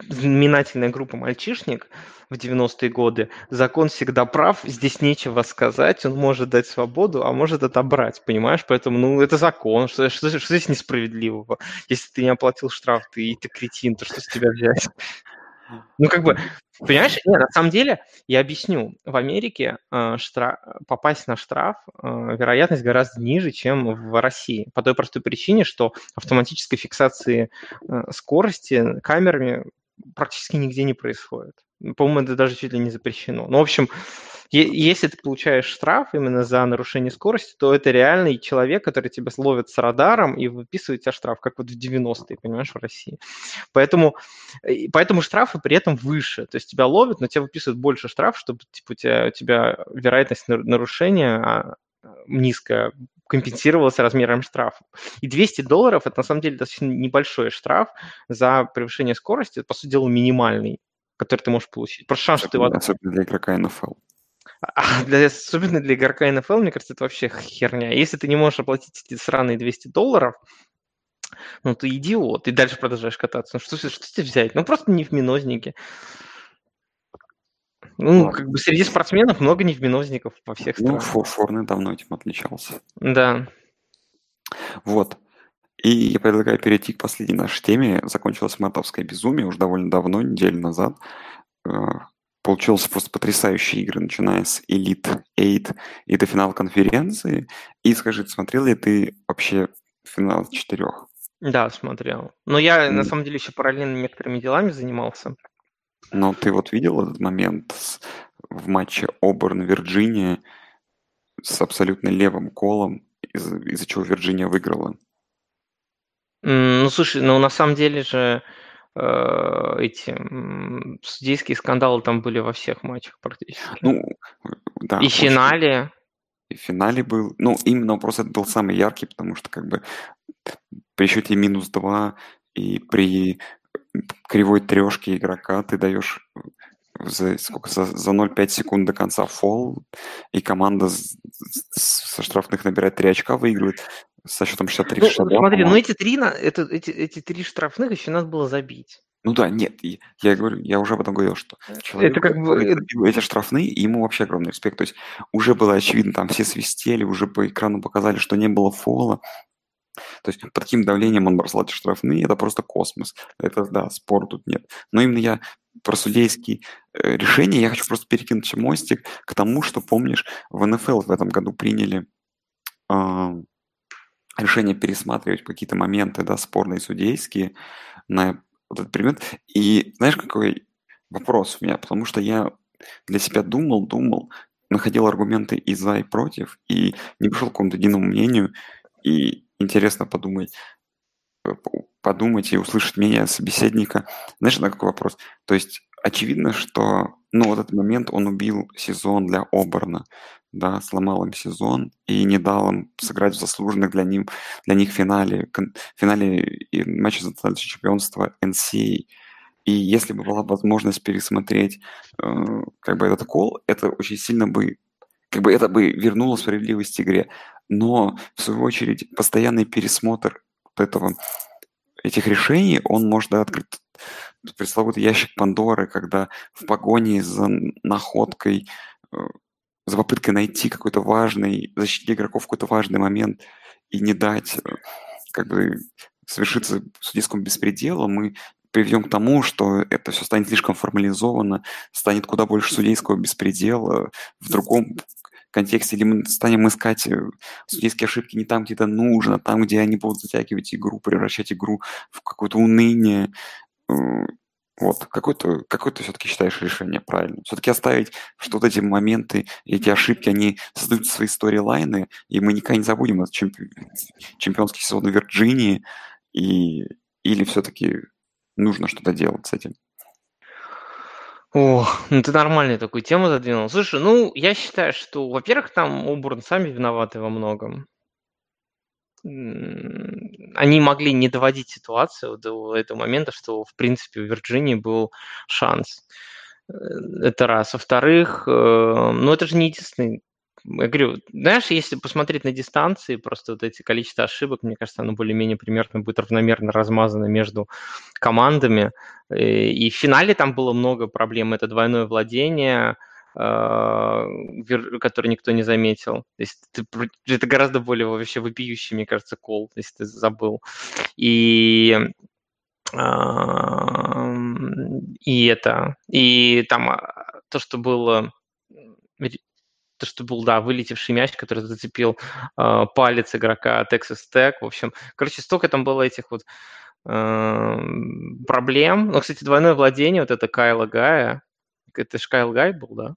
знаменательная группа «Мальчишник» в 90-е годы, закон всегда прав, здесь нечего сказать, он может дать свободу, а может отобрать, понимаешь? Поэтому, ну, это закон, что, что, что здесь несправедливого? Если ты не оплатил штраф, ты, ты кретин, то что с тебя взять? Ну, как бы, понимаешь, нет, на самом деле, я объясню, в Америке э, штраф, попасть на штраф, э, вероятность гораздо ниже, чем в России, по той простой причине, что автоматической фиксации э, скорости камерами практически нигде не происходит. По-моему, это даже чуть ли не запрещено. Ну, в общем, если ты получаешь штраф именно за нарушение скорости, то это реальный человек, который тебя ловит с радаром и выписывает тебе штраф, как вот в 90-е, понимаешь, в России. Поэтому, поэтому штрафы при этом выше. То есть тебя ловят, но тебе выписывают больше штраф, чтобы типа, у, тебя, у тебя вероятность нарушения а, низкая, компенсировалась размером штрафа. И 200 долларов – это на самом деле достаточно небольшой штраф за превышение скорости, это, по сути дела, минимальный, который ты можешь получить. Просто шанс, что ты... Особенно для игрока НФЛ. А для, особенно для игрока НФЛ, мне кажется, это вообще херня. Если ты не можешь оплатить эти сраные 200 долларов, ну ты идиот, и дальше продолжаешь кататься. Ну что, что тебе взять? Ну просто не в минознике. Ну, как бы среди спортсменов много невминозников во всех ну, странах. Ну, Форне давно этим отличался. Да. Вот. И я предлагаю перейти к последней нашей теме. Закончилось матовское безумие уже довольно давно, неделю назад. Э, Получилось просто потрясающие игры, начиная с Elite 8 и до финала конференции. И скажи, смотрел ли ты вообще финал четырех? Да, смотрел. Но я, mm. на самом деле, еще параллельно некоторыми делами занимался. Но ты вот видел этот момент в матче Оберн-Вирджиния с абсолютно левым колом, из- из-за чего Вирджиния выиграла? Ну, слушай, ну, на самом деле же Э, эти судейские скандалы там были во всех матчах практически. Ну, да. И в финале. И в финале был, ну, именно вопрос это был самый яркий, потому что как бы при счете минус 2 и при кривой трешке игрока ты даешь за, сколько, за, за 0,5 секунд до конца фол, и команда с- с- со штрафных набирает 3 очка, выигрывает со счетом 63 Ну, 62, смотри, ну эти три, это, эти, эти три штрафных еще надо было забить. Ну да, нет, я говорю, я уже об этом говорил, что человек, Это как бы... э, эти штрафные, и ему вообще огромный респект. То есть уже было очевидно, там все свистели, уже по экрану показали, что не было фола. То есть под таким давлением он бросал эти штрафные, это просто космос. Это, да, спор тут нет. Но именно я про судейские э, решения, я хочу просто перекинуть мостик к тому, что, помнишь, в НФЛ в этом году приняли а, решение пересматривать какие-то моменты, да, спорные судейские на этот предмет. И знаешь, какой вопрос у меня? Потому что я для себя думал, думал, находил аргументы и за, и против, и не пришел к какому-то единому мнению, и интересно подумать, э, подумать и услышать мнение собеседника. Знаешь, на какой вопрос? То есть очевидно, что ну, вот этот момент он убил сезон для Оберна, да, сломал им сезон и не дал им сыграть в заслуженных для, ним, для них финале, кон- финале матча за чемпионство NCAA. И если бы была возможность пересмотреть э, как бы этот кол, это очень сильно бы, как бы это бы вернуло справедливость игре. Но, в свою очередь, постоянный пересмотр этого, этих решений, он может открыть пресловутый ящик Пандоры, когда в погоне за находкой, э, за попыткой найти какой-то важный, защитить игроков какой-то важный момент и не дать э, как бы совершиться судейскому беспределу, мы приведем к тому, что это все станет слишком формализовано, станет куда больше судейского беспредела в другом контексте, или мы станем искать э, судейские ошибки не там, где это нужно, там, где они будут затягивать игру, превращать игру в какое-то уныние. Э, Вот, какое то какое ты все-таки считаешь решение правильным? Все-таки оставить, что вот эти моменты, эти ошибки, они создают свои сторилайны, и мы никогда не забудем этот чемпи- чемпионский сезон в Вирджинии, и, или все-таки нужно что-то делать с этим? О, ну ты нормальную такую тему задвинул. Слушай, ну я считаю, что, во-первых, там Обурн сами виноваты во многом. Они могли не доводить ситуацию до этого момента, что, в принципе, у Вирджинии был шанс. Э, Это раз. Во-вторых, э, ну это же не единственный я говорю, знаешь, если посмотреть на дистанции, просто вот эти количество ошибок, мне кажется, оно более-менее примерно будет равномерно размазано между командами. Э, И в финале там было много проблем. Это двойное владение, а, который никто не заметил. То есть ты это гораздо более вообще вопиющий, мне кажется, кол, если ты забыл. И и это, и там а, то, что было, то, что был, да, вылетевший мяч, который зацепил а, палец игрока Texas Tech. В общем, короче, столько там было этих вот ам, проблем. Ну, кстати, двойное владение, вот это Кайла Гая, это же Кайл Гай был, да?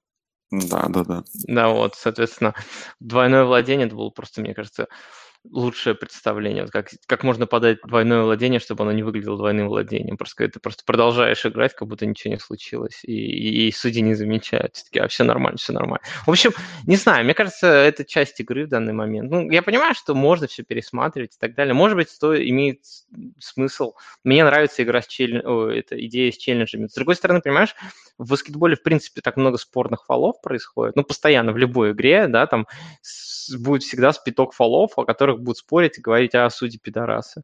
Да, да, да. Да, вот, соответственно, двойное владение это было просто, мне кажется, лучшее представление. Вот как, как можно подать двойное владение, чтобы оно не выглядело двойным владением. Просто когда ты просто продолжаешь играть, как будто ничего не случилось, и, и, и судьи не замечают. Все таки, а все нормально, все нормально. В общем, не знаю, мне кажется, это часть игры в данный момент. Ну, я понимаю, что можно все пересматривать и так далее. Может быть, то имеет смысл. Мне нравится игра с челлен... О, это идея с челленджами. С другой стороны, понимаешь, в баскетболе, в принципе, так много спорных фолов происходит. Ну, постоянно в любой игре, да, там будет всегда спиток фолов, о которых будут спорить и говорить, а, судьи пидорасы.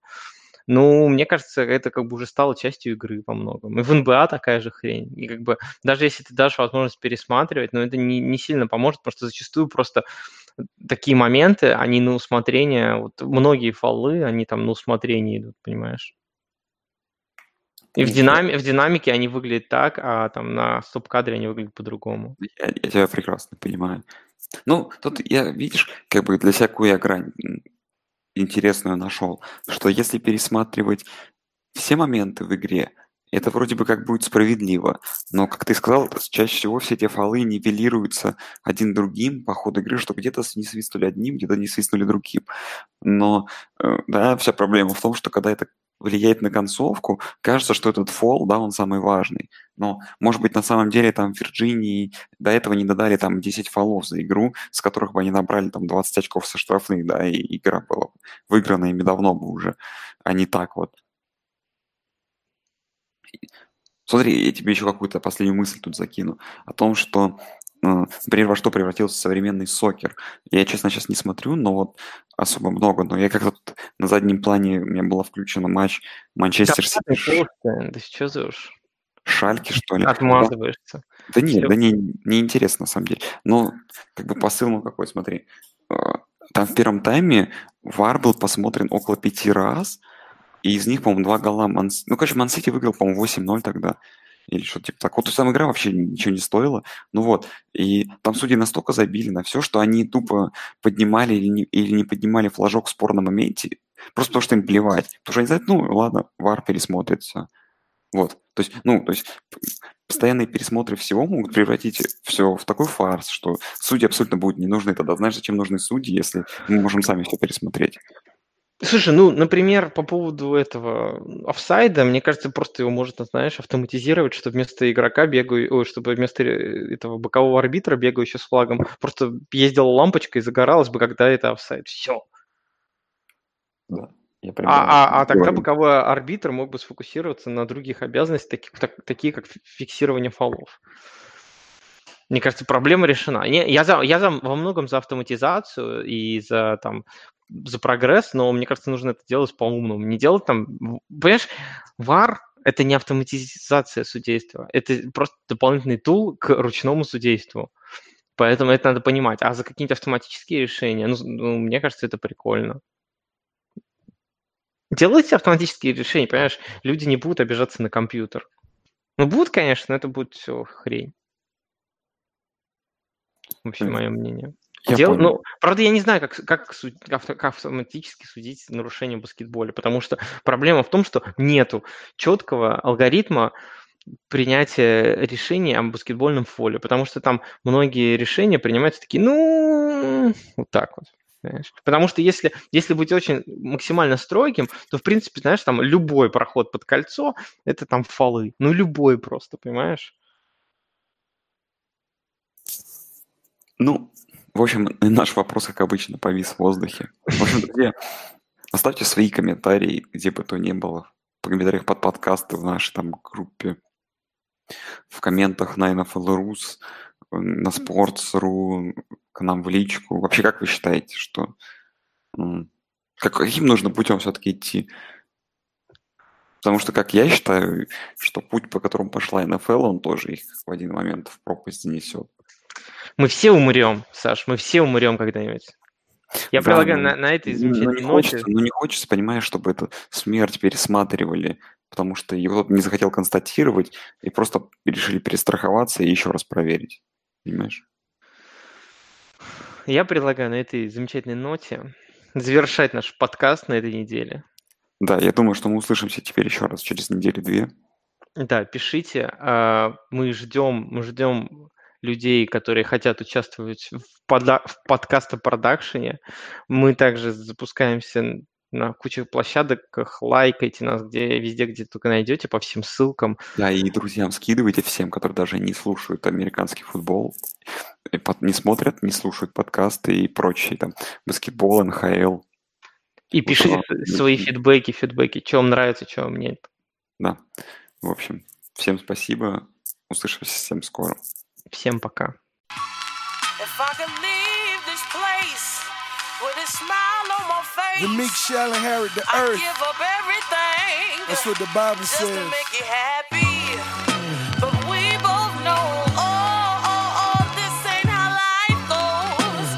Ну, мне кажется, это как бы уже стало частью игры во многом. И в НБА такая же хрень. И как бы даже если ты дашь возможность пересматривать, но это не, не сильно поможет, потому что зачастую просто такие моменты, они на усмотрение, вот многие фолы, они там на усмотрение идут, понимаешь? И в, Ну, динами, в динамике они выглядят так, а там на стоп-кадре они выглядят по-другому. Я, я тебя прекрасно понимаю. Ну, тут я, видишь, как бы для всякую я грань интересную нашел, что если пересматривать все моменты в игре, это вроде бы как будет справедливо, но, как ты сказал, чаще всего все эти фолы нивелируются один другим по ходу игры, что где-то не свистнули одним, где-то не свистнули другим. Но, э, да, вся проблема в том, что когда это влияет на концовку, кажется, что этот фол, да, он самый важный. Но, может быть, на самом деле там Вирджинии до этого не додали там 10 фолов за игру, с которых бы они набрали там 20 очков со штрафных, да, и игра была выиграна ими давно бы уже, а не так вот. Смотри, я тебе еще какую-то последнюю мысль тут закину. О том, что, например, во что превратился современный сокер. Я, честно, сейчас не смотрю, но вот особо много. Но я как-то на заднем плане у меня был включен матч Манчестер Да Сити. ты что зовешь? Шальки, что ли? Да, Отмазываешься. да нет, Всё. да не, не интересно на самом деле. Но как бы посыл, ну какой, смотри. Э, Там в первом тайме ВАР был посмотрен около пяти раз, и из них, по-моему, два гола Ман... Ну, короче, Ман-Сити выиграл, по-моему, 8-0 тогда. Или что-то типа так. Вот сама игра вообще ничего не стоила. Ну вот. И там судьи настолько забили на все, что они тупо поднимали или не, или не поднимали флажок в спорном моменте, просто потому что им плевать. Потому что они знают, ну ладно, ВАР пересмотрит все. Вот. То есть, ну, то есть постоянные пересмотры всего могут превратить все в такой фарс, что судьи абсолютно будут не нужны. Тогда знаешь, зачем нужны судьи, если мы можем сами все пересмотреть? Слушай, ну, например, по поводу этого офсайда, мне кажется, просто его можно, знаешь, автоматизировать, чтобы вместо игрока бегаю, ой, чтобы вместо э, этого бокового арбитра, бегающего с флагом, просто ездила лампочка и загоралась бы, когда это офсайд. Все. Да. Я А, а, а тогда боковой арбитр мог бы сфокусироваться на других обязанностях, таких, так- такие как фи- фиксирование фолов. Мне кажется, проблема решена. Не, я за, я за, во многом за автоматизацию и за, там, за прогресс, но мне кажется, нужно это делать по-умному. Не делать там... Понимаешь, VAR – это не автоматизация судейства. Это просто дополнительный тул к ручному судейству. Поэтому это надо понимать. А за какие-то автоматические решения, ну, ну, мне кажется, это прикольно. Делайте автоматические решения, понимаешь? Люди не будут обижаться на компьютер. Ну, будут, конечно, но это будет все хрень. Вообще, Мгм. мое мнение. Я Дел- ну, правда, я не знаю, как, как, суд- как авто- как автоматически судить нарушение в баскетболе, потому что проблема в том, что нету четкого алгоритма принятия решений о баскетбольном фоле, потому что там многие решения принимаются такие, ну, вот так вот. знаешь. Потому что если, если быть очень максимально строгим, то, в принципе, знаешь, там любой проход под кольцо – это там фолы. Ну, любой просто, понимаешь? Ну, в общем, наш вопрос, как обычно, повис в воздухе. В общем, друзья, оставьте свои комментарии, где бы то ни было. В комментариях под подкасты в нашей там группе, в комментах на NFL.rus, на Sports.ru, к нам в личку. Вообще, как вы считаете, что... каким нужно путем все-таки идти? Потому что, как я считаю, что путь, по которому пошла НФЛ, он тоже их в один момент в пропасть занесет. Мы все умрем, Саш, мы все умрем когда-нибудь. Я Да, предлагаю ну, на, на этой Ну, замечательной не ноте... хочется, ну не хочется, понимаешь, чтобы эту смерть пересматривали, потому что кто-то не захотел констатировать и просто решили перестраховаться и еще раз проверить. Понимаешь? Я предлагаю на этой замечательной ноте завершать наш подкаст на этой неделе. Да, я думаю, что мы услышимся теперь еще раз через неделю-две. Да, пишите. а, Мы ждем, мы ждем людей, которые хотят участвовать в, пода- в подкаста-продакшене. Мы также запускаемся на куче площадок, лайкайте нас где, везде, где только найдете, по всем ссылкам. Да, и друзьям скидывайте всем, которые даже не слушают американский футбол, не смотрят, не слушают подкасты и прочие, там, баскетбол, НХЛ. И пишите Ура, с- свои фидбэки, фидбэки, что вам нравится, что вам нет. Да. В общем, всем спасибо. Услышимся совсем скоро. Всем пока. If I could leave this place with a smile on my face, The meek shall inherit the I'd earth. give up everything That's what the Bible just to says. make you happy. But we both know, oh, oh, oh, this ain't how life goes.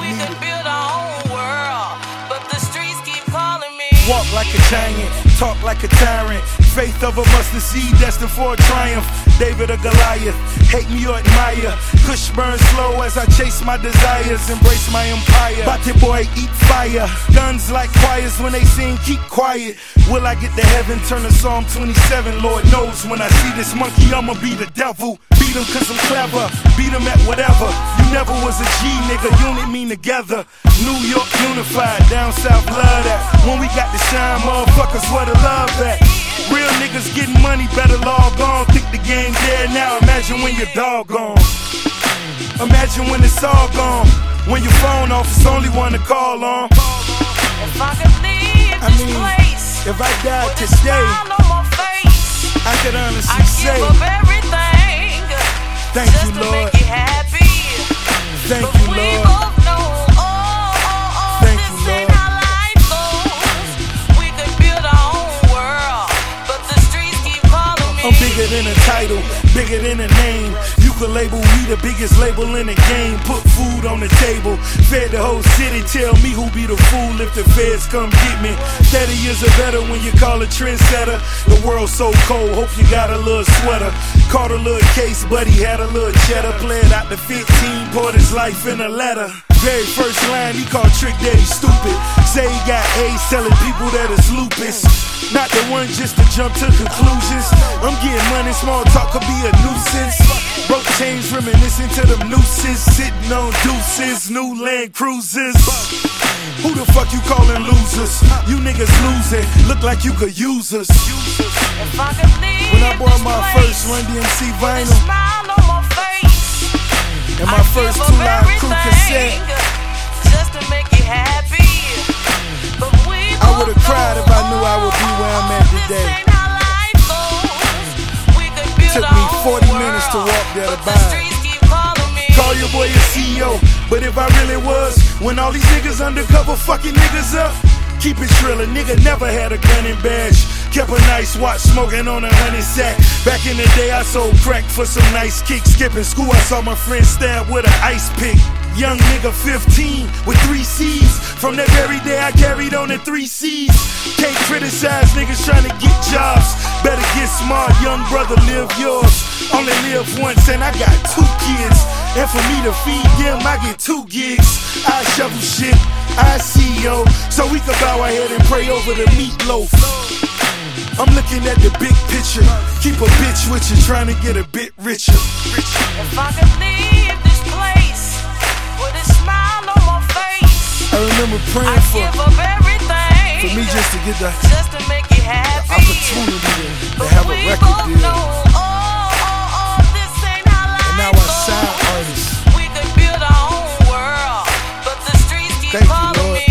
we need could it. build our own world, but the streets keep calling me. Walk like a giant, talk like a tyrant. Faith of a mustard seed destined for a triumph. David or Goliath, hate me or admire. Kush burn slow as I chase my desires, embrace my empire. Bate boy, eat fire. Guns like choirs when they sing, keep quiet. Will I get to heaven? Turn to Psalm 27. Lord knows when I see this monkey, I'ma be the devil. Beat him cause I'm clever, beat him at whatever. Never was a G, nigga, unit mean together. New York unified, down south love that. When we got to shine, motherfuckers, where the love at? Real niggas getting money, better log on. Think the game dead now, imagine when your dog gone. Imagine when it's all gone. When your phone off, it's only one to call on. If I could leave I this mean, place If I died today, smile on my face, I could honestly I'd say give up Thank you, Lord. Thank you, Lord. Bigger than a title, bigger than a name. You can label we the biggest label in the game. Put food on the table, fed the whole city. Tell me who be the fool if the feds come get me. 30 years are better when you call a trendsetter. The world's so cold, hope you got a little sweater. Caught a little case, but he had a little cheddar. Played out the 15, poured his life in a letter. Very first line, he called Trick Daddy stupid. Say he got A's telling people that it's lupus. Not the one just to jump to conclusions. I'm getting money, small talk could be a nuisance. Broke chains reminiscing to them nooses. Sitting on deuces, new land cruisers. Who the fuck you calling losers? You niggas losing, look like you could use us. If I could leave When I bought my place first Run DMC vinyl and my I'd first two up live crew cassette, Just to make you happy. But we I would've cried if I knew I would be where I'm at today. This ain't how life goes. We could build Took me own 40 minutes to walk there to buy it. streets keep calling me. Call your boy a CEO, but if I really was, when all these niggas undercover fucking niggas up, keep it trill. A nigga never had a gun and badge. Kept a nice watch, smoking on a honey sack. Back in the day, I sold crack for some nice kicks. Skipping school, I saw my friend stab with an ice pick. Young nigga 15 with three C's. From that very day, I carried on the three C's. Can't criticize niggas trying to get jobs. Better get smart, young brother, live yours. Only live once, and I got two kids. And for me to feed them, I get two gigs. I shovel shit, I CEO. So we can bow our head and pray over the meatloaf. I'm looking at the big picture. Keep a bitch with you, trying to get a bit richer. If I could leave I remember praying I for, for me just to get just to make it happy. opportunity to, to have a record deal. Know, oh, oh. oh we build our own world, but the streets keep Thank you, Lord.